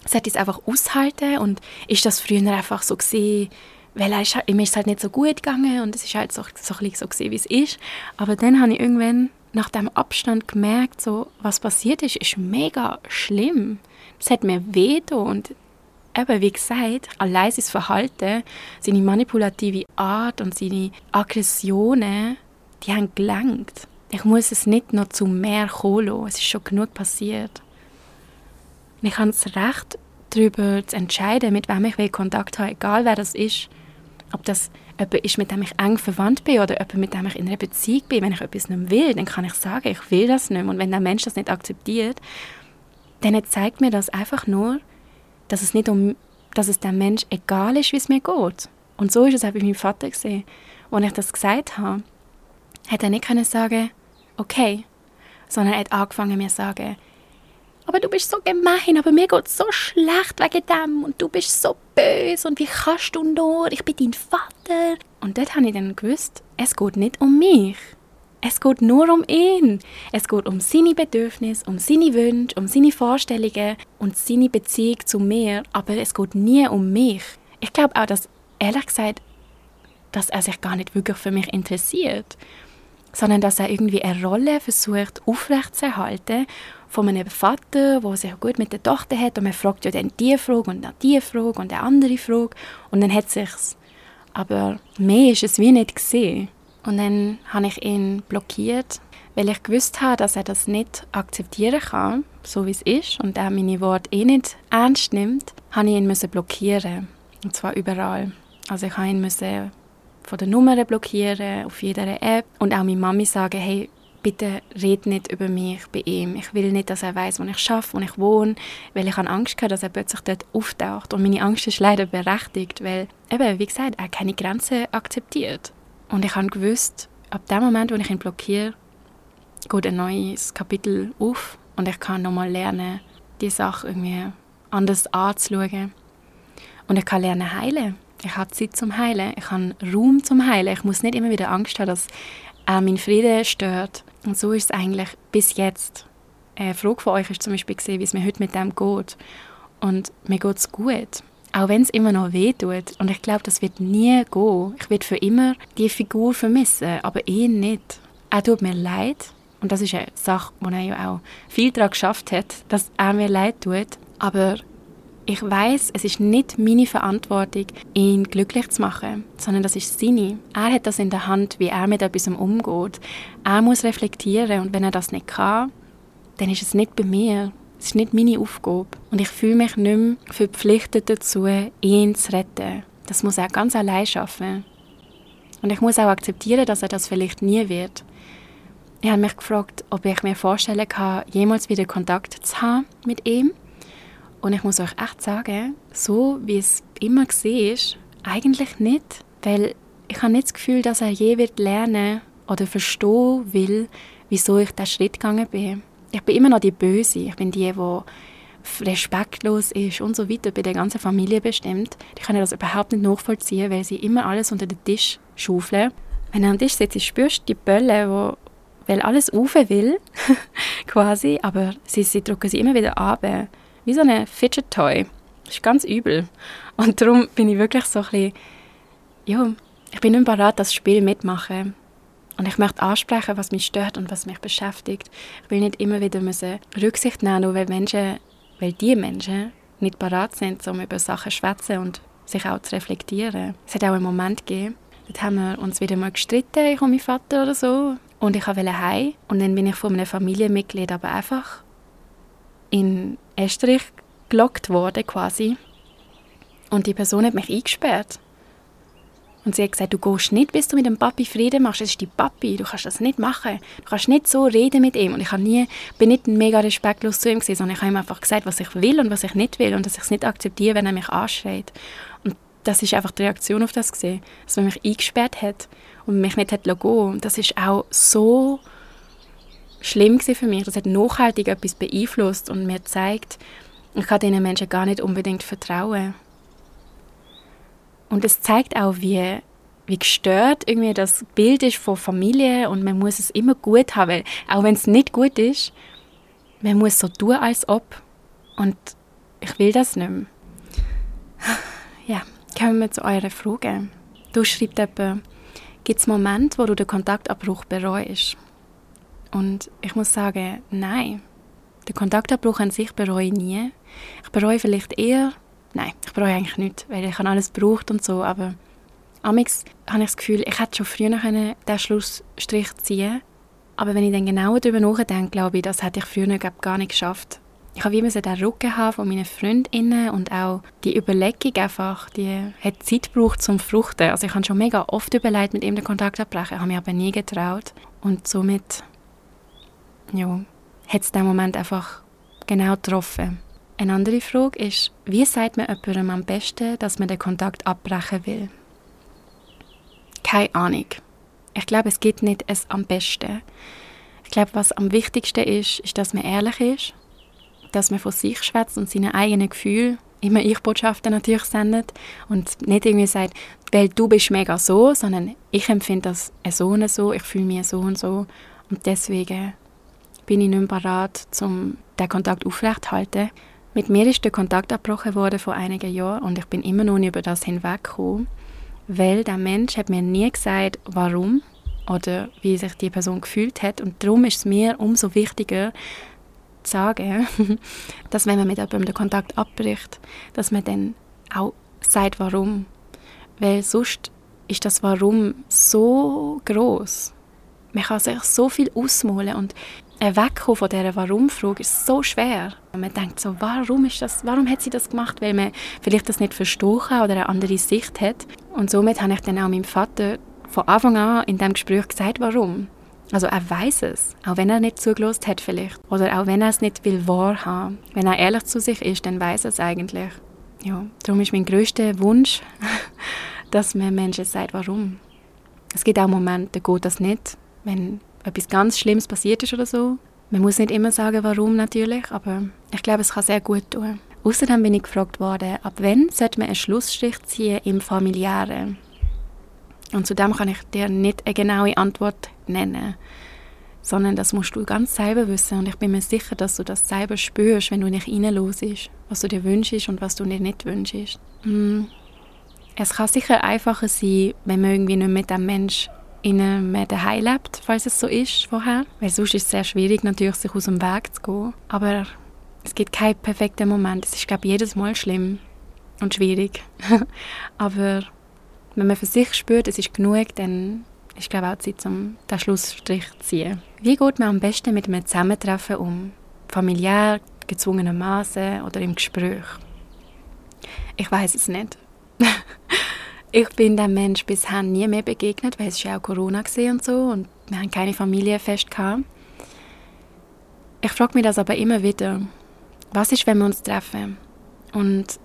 sollte ich es einfach aushalten und ist das früher einfach so gesehen, weil ist, halt, mir ist es halt nicht so gut gegangen und es ist halt so, so, so gesehen, wie es ist. Aber dann habe ich irgendwann nach dem Abstand gemerkt, so, was passiert ist, ist mega schlimm. Es hat mir weh und eben, wie gesagt, allein sein Verhalten, seine manipulative Art und seine Aggressionen, die haben gelangt. Ich muss es nicht noch zu mehr kommen Es ist schon genug passiert. Und ich habe das Recht, darüber zu entscheiden, mit wem ich Kontakt habe, egal wer das ist. Ob das jemand ist, mit dem ich eng verwandt bin oder jemand, mit dem ich in einer Beziehung bin. Wenn ich etwas nicht will, dann kann ich sagen, ich will das nicht mehr. Und wenn der Mensch das nicht akzeptiert, dann zeigt mir das einfach nur, dass es nicht um, dass es dem Mensch egal ist, wie es mir geht. Und so ist es auch bei meinem Vater gesehen. Als ich das gesagt habe, hat er nicht können sagen, okay, sondern er hat angefangen mir zu sagen, aber du bist so gemein, aber mir geht so schlecht wegen dem und du bist so böse und wie kannst du nur, ich bin dein Vater. Und dort habe ich dann gewusst, es geht nicht um mich. Es geht nur um ihn. Es geht um seine Bedürfnisse, um seine Wünsche, um seine Vorstellungen und seine Beziehung zu mir, aber es geht nie um mich. Ich glaube auch, dass, ehrlich gesagt, dass er sich gar nicht wirklich für mich interessiert, sondern dass er irgendwie eine Rolle versucht aufrechtzuerhalten von einem Vater, der sich gut mit der Tochter hat und man fragt ja dann die Frage und dann die Frage und eine andere Frage und dann hat sich's. Aber mehr ist es wie nicht gesehen. Und dann habe ich ihn blockiert, weil ich gewusst habe, dass er das nicht akzeptieren kann, so wie es ist, und er meine Worte eh nicht ernst nimmt, habe ich ihn blockieren. Und zwar überall. Also ich musste ihn von der Nummer blockieren, auf jeder App und auch meine Mami sagen, hey, bitte red nicht über mich bei ihm. Ich will nicht, dass er weiß, wo ich schaffe, wo ich wohne, weil ich habe Angst gehabt, dass er plötzlich dort auftaucht. Und meine Angst ist leider berechtigt, weil, eben, wie gesagt, er keine Grenzen akzeptiert. Und ich habe gewusst, ab dem Moment, wo ich ihn blockiere, geht ein neues Kapitel auf und ich kann nochmal lernen, die Sache irgendwie anders anzuschauen. Und ich kann lernen heilen. Ich habe Zeit zum Heilen. Ich habe Raum zum Heilen. Ich muss nicht immer wieder Angst haben, dass er meinen Frieden stört. Und so ist es eigentlich bis jetzt. Eine Frage von euch ist zum Beispiel wie es mir heute mit dem geht. Und mir geht es gut. Auch wenn es immer noch weh tut. Und ich glaube, das wird nie gehen. Ich werde für immer die Figur vermissen, aber ihn nicht. Er tut mir leid. Und das ist eine Sache, wo er ja auch viel daran geschafft hat, dass er mir leid tut. Aber ich weiß, es ist nicht meine Verantwortung, ihn glücklich zu machen, sondern das ist seine. Er hat das in der Hand, wie er mit etwas umgeht. Er muss reflektieren und wenn er das nicht kann, dann ist es nicht bei mir. Es ist nicht meine Aufgabe. Und ich fühle mich nicht mehr verpflichtet dazu, ihn zu retten. Das muss er ganz allein schaffen. Und ich muss auch akzeptieren, dass er das vielleicht nie wird. Ich habe mich gefragt, ob ich mir vorstellen kann, jemals wieder Kontakt zu haben mit ihm. Und ich muss euch echt sagen, so wie es immer war, eigentlich nicht. Weil ich habe nicht das Gefühl, dass er je wird lernen oder verstehen will, wieso ich diesen Schritt gegangen bin. Ich bin immer noch die Böse. Ich bin die, die respektlos ist und so weiter bei der ganzen Familie bestimmt. Die können das überhaupt nicht nachvollziehen, weil sie immer alles unter den Tisch schaufeln. Wenn du am Tisch sitzt, spürst du die Bälle, wo weil alles rauf will, quasi, aber sie, sie drücken sie immer wieder ab, wie so ein Fidget Toy. Das ist ganz übel. Und darum bin ich wirklich so ein bisschen, ja, ich bin nicht bereit, das Spiel mitmachen. Und ich möchte ansprechen, was mich stört und was mich beschäftigt. Ich will nicht immer wieder müssen Rücksicht nehmen, weil Menschen, weil die Menschen nicht bereit sind, um über Sachen zu schwätzen und sich auch zu reflektieren. Es hat auch einen Moment gegeben, dort haben wir uns wieder mal gestritten, ich und mein Vater oder so. Und ich wollte heim. Und dann bin ich von einem Familienmitglied aber einfach in Estrich gelockt worden quasi. Und die Person hat mich eingesperrt. Und sie hat gesagt, du gehst nicht, bis du mit dem Papi Frieden machst. Es ist die Papi, du kannst das nicht machen. Du kannst nicht so reden mit ihm. Und ich nie, bin nicht mega respektlos zu ihm gewesen, sondern ich habe ihm einfach gesagt, was ich will und was ich nicht will und dass ich es nicht akzeptiere, wenn er mich anschreit. Und das ist einfach die Reaktion auf das gesehen, dass man mich eingesperrt hat und mich nicht hat gehen Das ist auch so schlimm für mich. Das hat nachhaltig etwas beeinflusst und mir gezeigt, ich kann diesen Menschen gar nicht unbedingt vertrauen. Und es zeigt auch, wie, wie gestört irgendwie das Bild ist von Familie und man muss es immer gut haben, weil auch wenn es nicht gut ist, man muss so tun, als ob. Und ich will das nicht mehr. Ja, kommen wir zu eurer Frage. Du schreibst etwa, gibt es Momente, wo du den Kontaktabbruch bereust? Und ich muss sagen, nein. Den Kontaktabbruch an sich bereue ich nie. Ich bereue vielleicht eher, nein, ich bereue eigentlich nicht, weil ich alles gebraucht und so, aber amix habe ich das Gefühl, ich hätte schon früher können den Schlussstrich ziehen aber wenn ich dann genauer darüber nachdenke, glaube ich, das hätte ich früher gar nicht geschafft. Ich habe immer so den Rücken von meinen Freundinnen und auch die Überlegung einfach, die hat Zeit gebraucht zum Fruchten. Also ich habe schon mega oft überlegt, mit ihm den Kontakt abbrechen, habe mich aber nie getraut. Und somit, ja, hat es den Moment einfach genau getroffen. Eine andere Frage ist, wie sagt man jemandem am besten, dass man den Kontakt abbrechen will? Keine Ahnung. Ich glaube, es gibt nicht es am besten. Ich glaube, was am wichtigsten ist, ist, dass man ehrlich ist dass man von sich schwätzt und seine eigenen Gefühle immer Ich-Botschaften natürlich sendet und nicht irgendwie sagt, weil du bist mega so, sondern ich empfinde das so und so, ich fühle mich so und so und deswegen bin ich nicht mehr bereit, um den Kontakt aufrechtzuerhalten. Mit mir ist der Kontakt abgebrochen worden vor einigen Jahren und ich bin immer noch nicht über das hinweggekommen, weil der Mensch hat mir nie gesagt, warum oder wie sich die Person gefühlt hat und darum ist es mir umso wichtiger, sagen, dass wenn man mit jemandem den Kontakt abbricht, dass man dann auch sagt, warum. Weil sonst ist das Warum so groß. Man kann sich so viel ausmalen und Wegkommen von dieser Warum-Frage ist so schwer. Man denkt so, warum ist das, warum hat sie das gemacht? Weil man vielleicht das nicht verstehen kann oder eine andere Sicht hat. Und somit habe ich dann auch meinem Vater von Anfang an in diesem Gespräch gesagt, warum. Also er weiß es, auch wenn er nicht zugelassen hat vielleicht. Oder auch wenn er es nicht will wahrhaben. Wenn er ehrlich zu sich ist, dann weiß er es eigentlich. Ja, darum ist mein größter Wunsch, dass man Menschen sagt, warum. Es gibt auch Momente, da geht das nicht. Wenn etwas ganz Schlimmes passiert ist oder so. Man muss nicht immer sagen, warum natürlich, aber ich glaube, es kann sehr gut tun. Außerdem bin ich gefragt worden, ab wann sollte man einen Schlussstrich ziehen im Familiären? Und zu dem kann ich dir nicht eine genaue Antwort nennen, sondern das musst du ganz selber wissen. Und ich bin mir sicher, dass du das selber spürst, wenn du nicht reinlosest, was du dir wünschst und was du dir nicht wünschst. Mm. Es kann sicher einfacher sein, wenn man irgendwie nicht mit dem Mensch in mehr daheim lebt, falls es so ist vorher. Weil sonst ist es sehr schwierig, natürlich sich aus dem Weg zu gehen. Aber es gibt keinen perfekten Moment. Es ist, glaube ich, jedes Mal schlimm und schwierig. Aber wenn man für sich spürt, es ist genug, dann ist glaube ich auch Zeit, um den Schlussstrich zu ziehen. Wie geht man am besten mit einem Zusammentreffen um? Familiär, gezwungenermaßen oder im Gespräch. Ich weiß es nicht. ich bin dem Mensch bisher nie mehr begegnet, weil es ja auch Corona und so und wir haben keine Familienfest gehabt. Ich frage mich das aber immer wieder. Was ist, wenn wir uns treffen? Und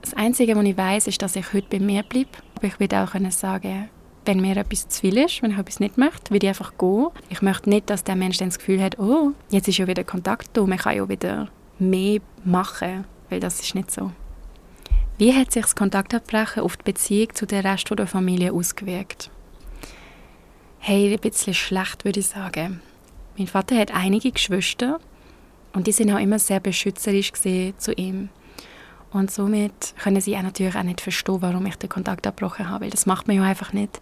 das Einzige, was ich weiß, ist, dass ich heute bei mir bleibe. Aber ich würde auch können sagen, wenn mir etwas zu viel ist, wenn ich etwas nicht möchte, würde ich einfach gehen. Ich möchte nicht, dass der Mensch dann das Gefühl hat, oh, jetzt ist ja wieder Kontakt da, man kann ja wieder mehr machen, weil das ist nicht so. Wie hat sich das Kontaktabbrechen auf die Beziehung zu der Rest der Familie ausgewirkt? Hey, ein bisschen schlecht, würde ich sagen. Mein Vater hat einige Geschwister und die sind auch immer sehr beschützerisch zu ihm. Und somit können sie auch natürlich auch nicht verstehen, warum ich den Kontakt abgebrochen habe, weil das macht man ja einfach nicht.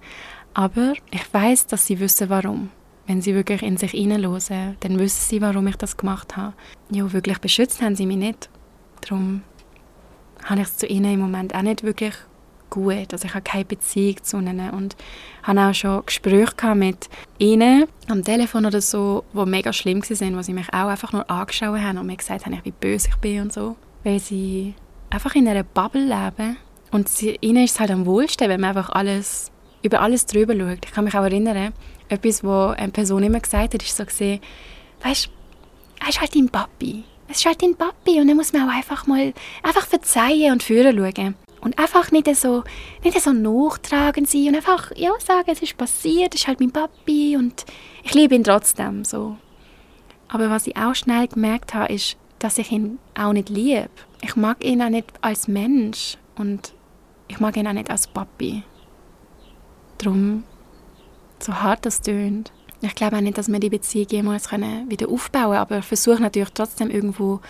Aber ich weiß, dass sie wissen, warum. Wenn sie wirklich in sich hineinhören, dann wissen sie, warum ich das gemacht habe. Ja, wirklich beschützt haben sie mich nicht. Darum habe ich es zu ihnen im Moment auch nicht wirklich gut. Also ich habe keine Beziehung zu ihnen und habe auch schon Gespräche mit ihnen am Telefon oder so, die mega schlimm waren, wo sie mich auch einfach nur angeschaut haben und mir gesagt haben, wie böse ich bin und so. Weil sie einfach in einer Bubble leben und sie, ihnen ist es halt am wohlsten, wenn man einfach alles, über alles drüber schaut. Ich kann mich auch erinnern, etwas, was eine Person immer gesagt hat, ist so gesehen, weißt, er ist halt dein Papi es ist halt dein Papi und dann muss man auch einfach mal einfach verzeihen und führen schauen. Und einfach nicht so, nicht so nachtragend sein und einfach ja, sagen, es ist passiert, es ist halt mein Papi und ich liebe ihn trotzdem. So. Aber was ich auch schnell gemerkt habe, ist, dass ich ihn auch nicht liebe. Ich mag ihn auch nicht als Mensch und ich mag ihn auch nicht als Papi. Drum, so hart das tönt, ich glaube auch nicht, dass wir die Beziehung jemals können wieder aufbauen können, aber versuche natürlich trotzdem irgendwo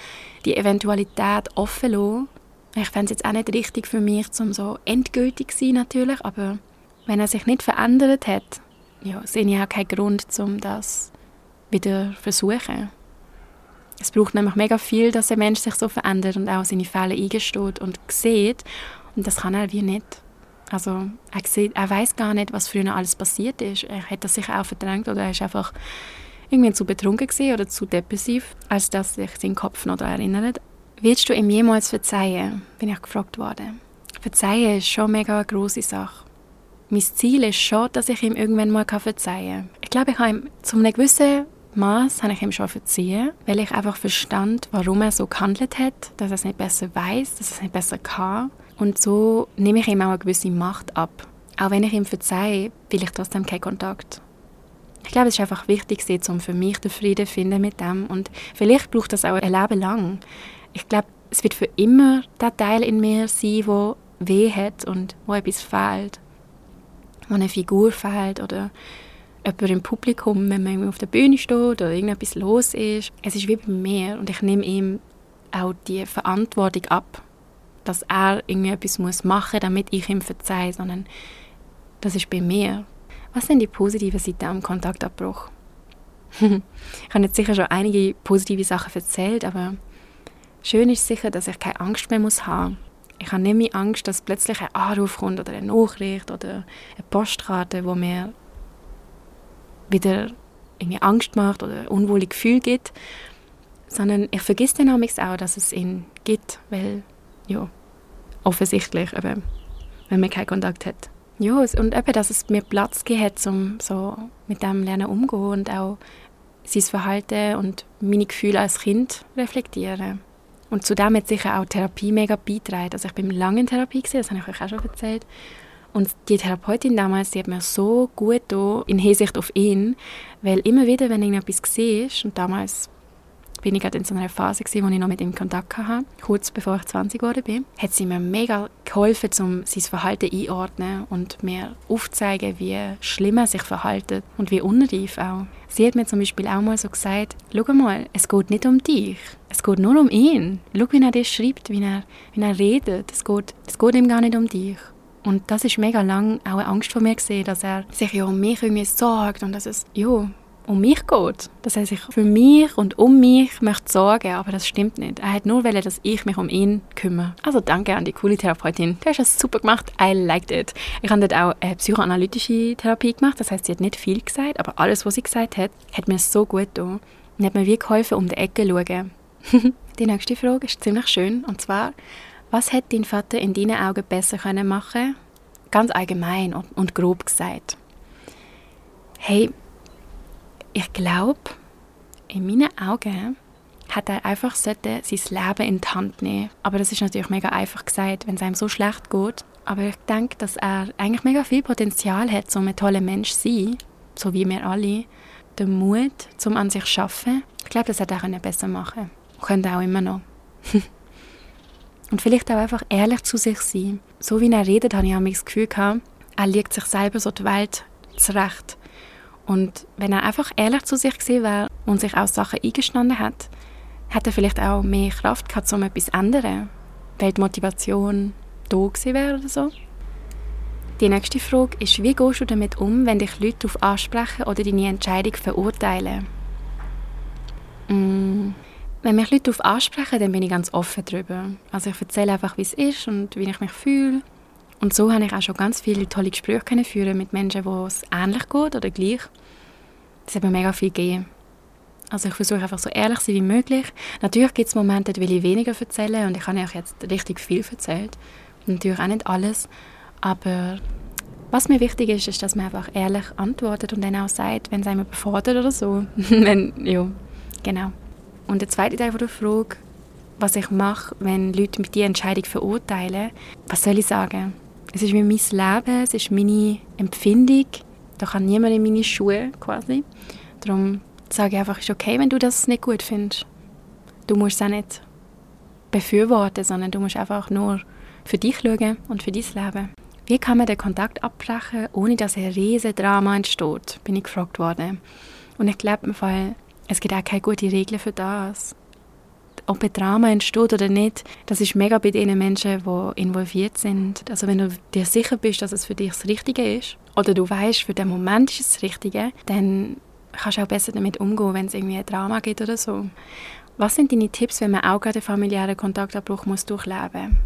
die Eventualität offen zu lassen. Ich fände es jetzt auch nicht richtig für mich, um so endgültig zu sein natürlich, aber wenn er sich nicht verändert hat, ja, sehe ich auch keinen Grund, um das wieder zu versuchen. Es braucht nämlich mega viel, dass ein Mensch sich so verändert und auch seine Fehler eingesteht und sieht. Und das kann er wie nicht. Also er, sieht, er weiß gar nicht, was früher alles passiert ist. Er hat das sicher auch verdrängt oder er ist einfach irgendwie zu betrunken oder zu depressiv, als dass sich sein Kopf noch daran erinnert. Willst du ihm jemals verzeihen? Bin ich gefragt worden. Verzeihen ist schon eine mega große Sache. Mein Ziel ist schon, dass ich ihm irgendwann mal verzeihen kann. Ich glaube, ich habe ihm zu einem gewissen Maß habe ich ihm schon verziehen, weil ich einfach verstand, warum er so gehandelt hat, dass er es nicht besser weiß, dass er es nicht besser kann und so nehme ich ihm auch eine gewisse Macht ab. Auch wenn ich ihm verzeihe, will ich trotzdem keinen Kontakt. Ich glaube, es ist einfach wichtig, um für mich den Frieden zu finden mit dem. Und vielleicht braucht das auch ein Leben lang. Ich glaube, es wird für immer der Teil in mir sein, wo weh hat und wo etwas fehlt. Wo eine Figur fehlt oder jemand im Publikum, wenn man auf der Bühne steht oder irgendetwas los ist. Es ist wie bei mir und ich nehme ihm auch die Verantwortung ab dass er irgendwie etwas muss machen muss, damit ich ihm verzeihe, sondern das ist bei mir. Was sind die positiven Seiten am Kontaktabbruch? ich habe jetzt sicher schon einige positive Sachen erzählt, aber schön ist sicher, dass ich keine Angst mehr muss haben ich habe nicht mehr Angst, dass plötzlich ein Anruf kommt oder eine Nachricht oder eine Postkarte, wo mir wieder irgendwie Angst macht oder unwohle Gefühle gibt, sondern ich vergesse dann auch, dass es ihn gibt, weil ja, offensichtlich, eben, wenn man keinen Kontakt hat. Ja, und eben, dass es mir Platz gegeben hat, um so mit dem lernen umzugehen und auch sein Verhalten und meine Gefühle als Kind reflektieren. Und zudem hat sicher auch Therapie mega beigetragen. Also ich bin lange in Therapie, gewesen, das habe ich euch auch schon erzählt. Und die Therapeutin damals, die hat mir so gut da in Hinsicht auf ihn, weil immer wieder, wenn irgendetwas war, und damals bin ich gerade in so einer Phase gewesen, wo ich noch mit ihm Kontakt hatte, kurz bevor ich 20 geworden bin, hat sie mir mega geholfen, um sein Verhalten einordnen und mir aufzuzeigen, wie schlimm er sich verhält und wie unreif auch. Sie hat mir zum Beispiel auch mal so gesagt, schau mal, es geht nicht um dich, es geht nur um ihn. Schau, wie er dir schreibt, wie er, wie er redet, es geht, es geht ihm gar nicht um dich. Und das ist mega lang auch eine Angst von mir gesehen, dass er sich ja um mich irgendwie sorgt und dass es, ja, um mich geht. Dass er sich für mich und um mich möchte sorgen, aber das stimmt nicht. Er hat nur wollen, dass ich mich um ihn kümmere. Also danke an die coole Therapeutin. Du hast das super gemacht. I liked it. Ich habe dort auch eine psychoanalytische Therapie gemacht. Das heißt, sie hat nicht viel gesagt, aber alles, was sie gesagt hat, hat mir so gut getan. Und hat mir wie geholfen, um die Ecke zu schauen. Die nächste Frage ist ziemlich schön. Und zwar, was hätte dein Vater in deinen Augen besser können machen Ganz allgemein und grob gesagt. Hey, ich glaube, in meinen Augen hat er einfach sein Leben in die Hand nehmen. Aber das ist natürlich mega einfach gesagt, wenn es einem so schlecht geht. Aber ich denke, dass er eigentlich mega viel Potenzial hat, um ein toller Mensch zu sein, so wie wir alle. Den Mut, zum an sich zu arbeiten. Ich glaube, das hätte er besser machen können. Könnte auch immer noch. Und vielleicht auch einfach ehrlich zu sich sein. So wie er redet, habe ich auch das Gefühl er legt sich selber so die Welt zurecht. Und wenn er einfach ehrlich zu sich gesehen wäre und sich auch Sachen eingestanden hat, hätte er vielleicht auch mehr Kraft gehabt, um etwas zu ändern. Weil die Motivation da gewesen wäre oder so. Die nächste Frage ist, wie gehst du damit um, wenn dich Leute darauf ansprechen oder deine Entscheidung verurteilen? Mm, wenn mich Leute darauf ansprechen, dann bin ich ganz offen darüber. Also ich erzähle einfach, wie es ist und wie ich mich fühle. Und so habe ich auch schon ganz viele tolle Gespräche führen mit Menschen, wo es ähnlich geht oder gleich. Das hat mir mega viel gegeben. Also ich versuche einfach so ehrlich zu sein wie möglich. Natürlich gibt es Momente, da ich weniger erzählen und ich habe euch jetzt richtig viel erzählt. Natürlich auch nicht alles, aber was mir wichtig ist, ist, dass man einfach ehrlich antwortet und dann auch sagt, wenn es einem überfordert oder so. wenn, ja, genau. Und der zweite Teil der Frage, was ich mache, wenn Leute mit dieser Entscheidung verurteilen, was soll ich sagen? Es ist wie mein Leben, es ist meine Empfindung. Da kann niemand in meine Schuhe quasi. Darum sage ich einfach, es ist okay, wenn du das nicht gut findest. Du musst es auch nicht befürworten, sondern du musst einfach nur für dich schauen und für dein Leben. Wie kann man den Kontakt abbrechen, ohne dass ein riesiges Drama entsteht, bin ich gefragt worden. Und ich glaube es gibt auch keine gute Regel für das. Ob ein Drama entsteht oder nicht, das ist mega bei den Menschen, die involviert sind. Also wenn du dir sicher bist, dass es für dich das Richtige ist, oder du weißt, für den Moment ist es das Richtige, dann kannst du auch besser damit umgehen, wenn es irgendwie ein Drama gibt oder so. Was sind deine Tipps, wenn man auch gerade einen familiären Kontaktabbruch muss durchleben?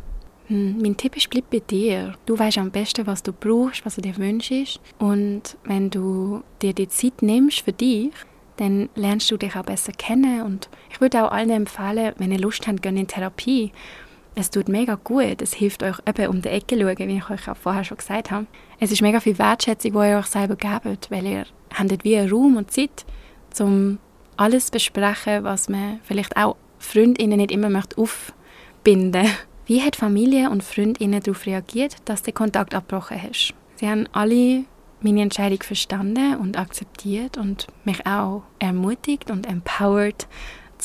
Hm, mein Tipp ist, bleib bei dir. Du weißt am besten, was du brauchst, was du dir wünschst. Und wenn du dir die Zeit nimmst für dich, dann lernst du dich auch besser kennen. Und ich würde auch allen empfehlen, wenn ihr Lust habt, gehen in Therapie. Es tut mega gut. Es hilft euch eben um die Ecke schauen, wie ich euch auch vorher schon gesagt habe. Es ist mega viel Wertschätzung, die ihr euch selber gebt, weil ihr habt wie Raum und Zeit, um alles zu besprechen, was man vielleicht auch Freundinnen nicht immer möchte aufbinden Wie hat Familie und Freundinnen darauf reagiert, dass du den Kontakt abgebrochen hast? Sie haben alle meine Entscheidung verstanden und akzeptiert und mich auch ermutigt und empowered,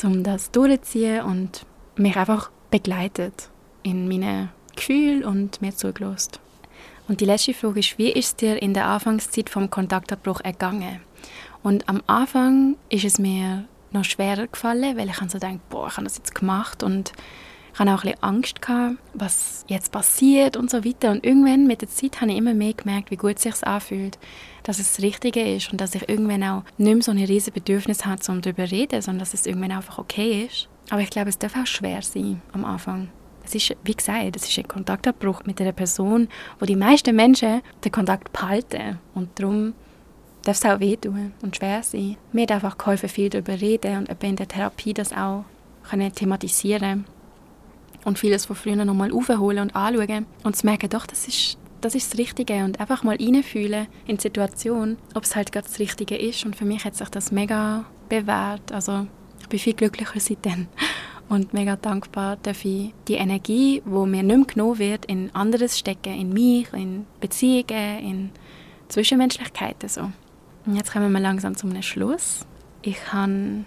um das durchzuziehen und mich einfach begleitet in meinen Gefühlen und mir zugelassen. Und die letzte Frage ist, wie ist es dir in der Anfangszeit vom Kontaktabbruch ergangen? Und am Anfang ist es mir noch schwerer gefallen, weil ich so gedacht, boah, ich habe das jetzt gemacht und ich hatte auch ein bisschen Angst, gehabt, was jetzt passiert und so weiter. Und irgendwann mit der Zeit habe ich immer mehr gemerkt, wie gut es sich anfühlt, dass es das Richtige ist und dass ich irgendwann auch nicht mehr so ein riesiges Bedürfnis habe, um darüber zu reden, sondern dass es irgendwann einfach okay ist. Aber ich glaube, es darf auch schwer sein am Anfang. Es ist, wie gesagt, es ist ein Kontaktabbruch mit einer Person, wo die meisten Menschen den Kontakt behalten. Und darum darf es auch wehtun und schwer sein. Mir hat einfach geholfen, viel darüber reden und in der Therapie das auch thematisieren und vieles von früher nochmal aufholen und anschauen und zu merken, doch, das ist, das ist das Richtige und einfach mal reinfühlen in die Situation, ob es halt gerade das Richtige ist und für mich hat sich das mega bewährt, also ich bin viel glücklicher seitdem und mega dankbar dafür die Energie, wo mir nicht mehr genommen wird, in anderes stecken, in mich, in Beziehungen, in Zwischenmenschlichkeiten so. Und jetzt kommen wir langsam zum Schluss. Ich habe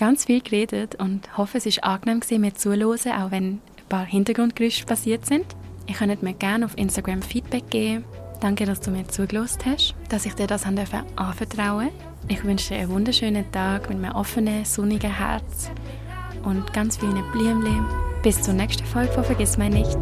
ganz viel geredet und hoffe, es war angenehm gewesen, mir zuzuhören, auch wenn ein paar Hintergrundgeräusche passiert sind. Ich könnte mir gerne auf Instagram Feedback geben. Danke, dass du mir zugelassen hast, dass ich dir das anvertrauen Ich wünsche dir einen wunderschönen Tag mit einem offenen, sonnigen Herz und ganz vielen Blümchen. Bis zur nächsten Folge von Vergiss mich nicht.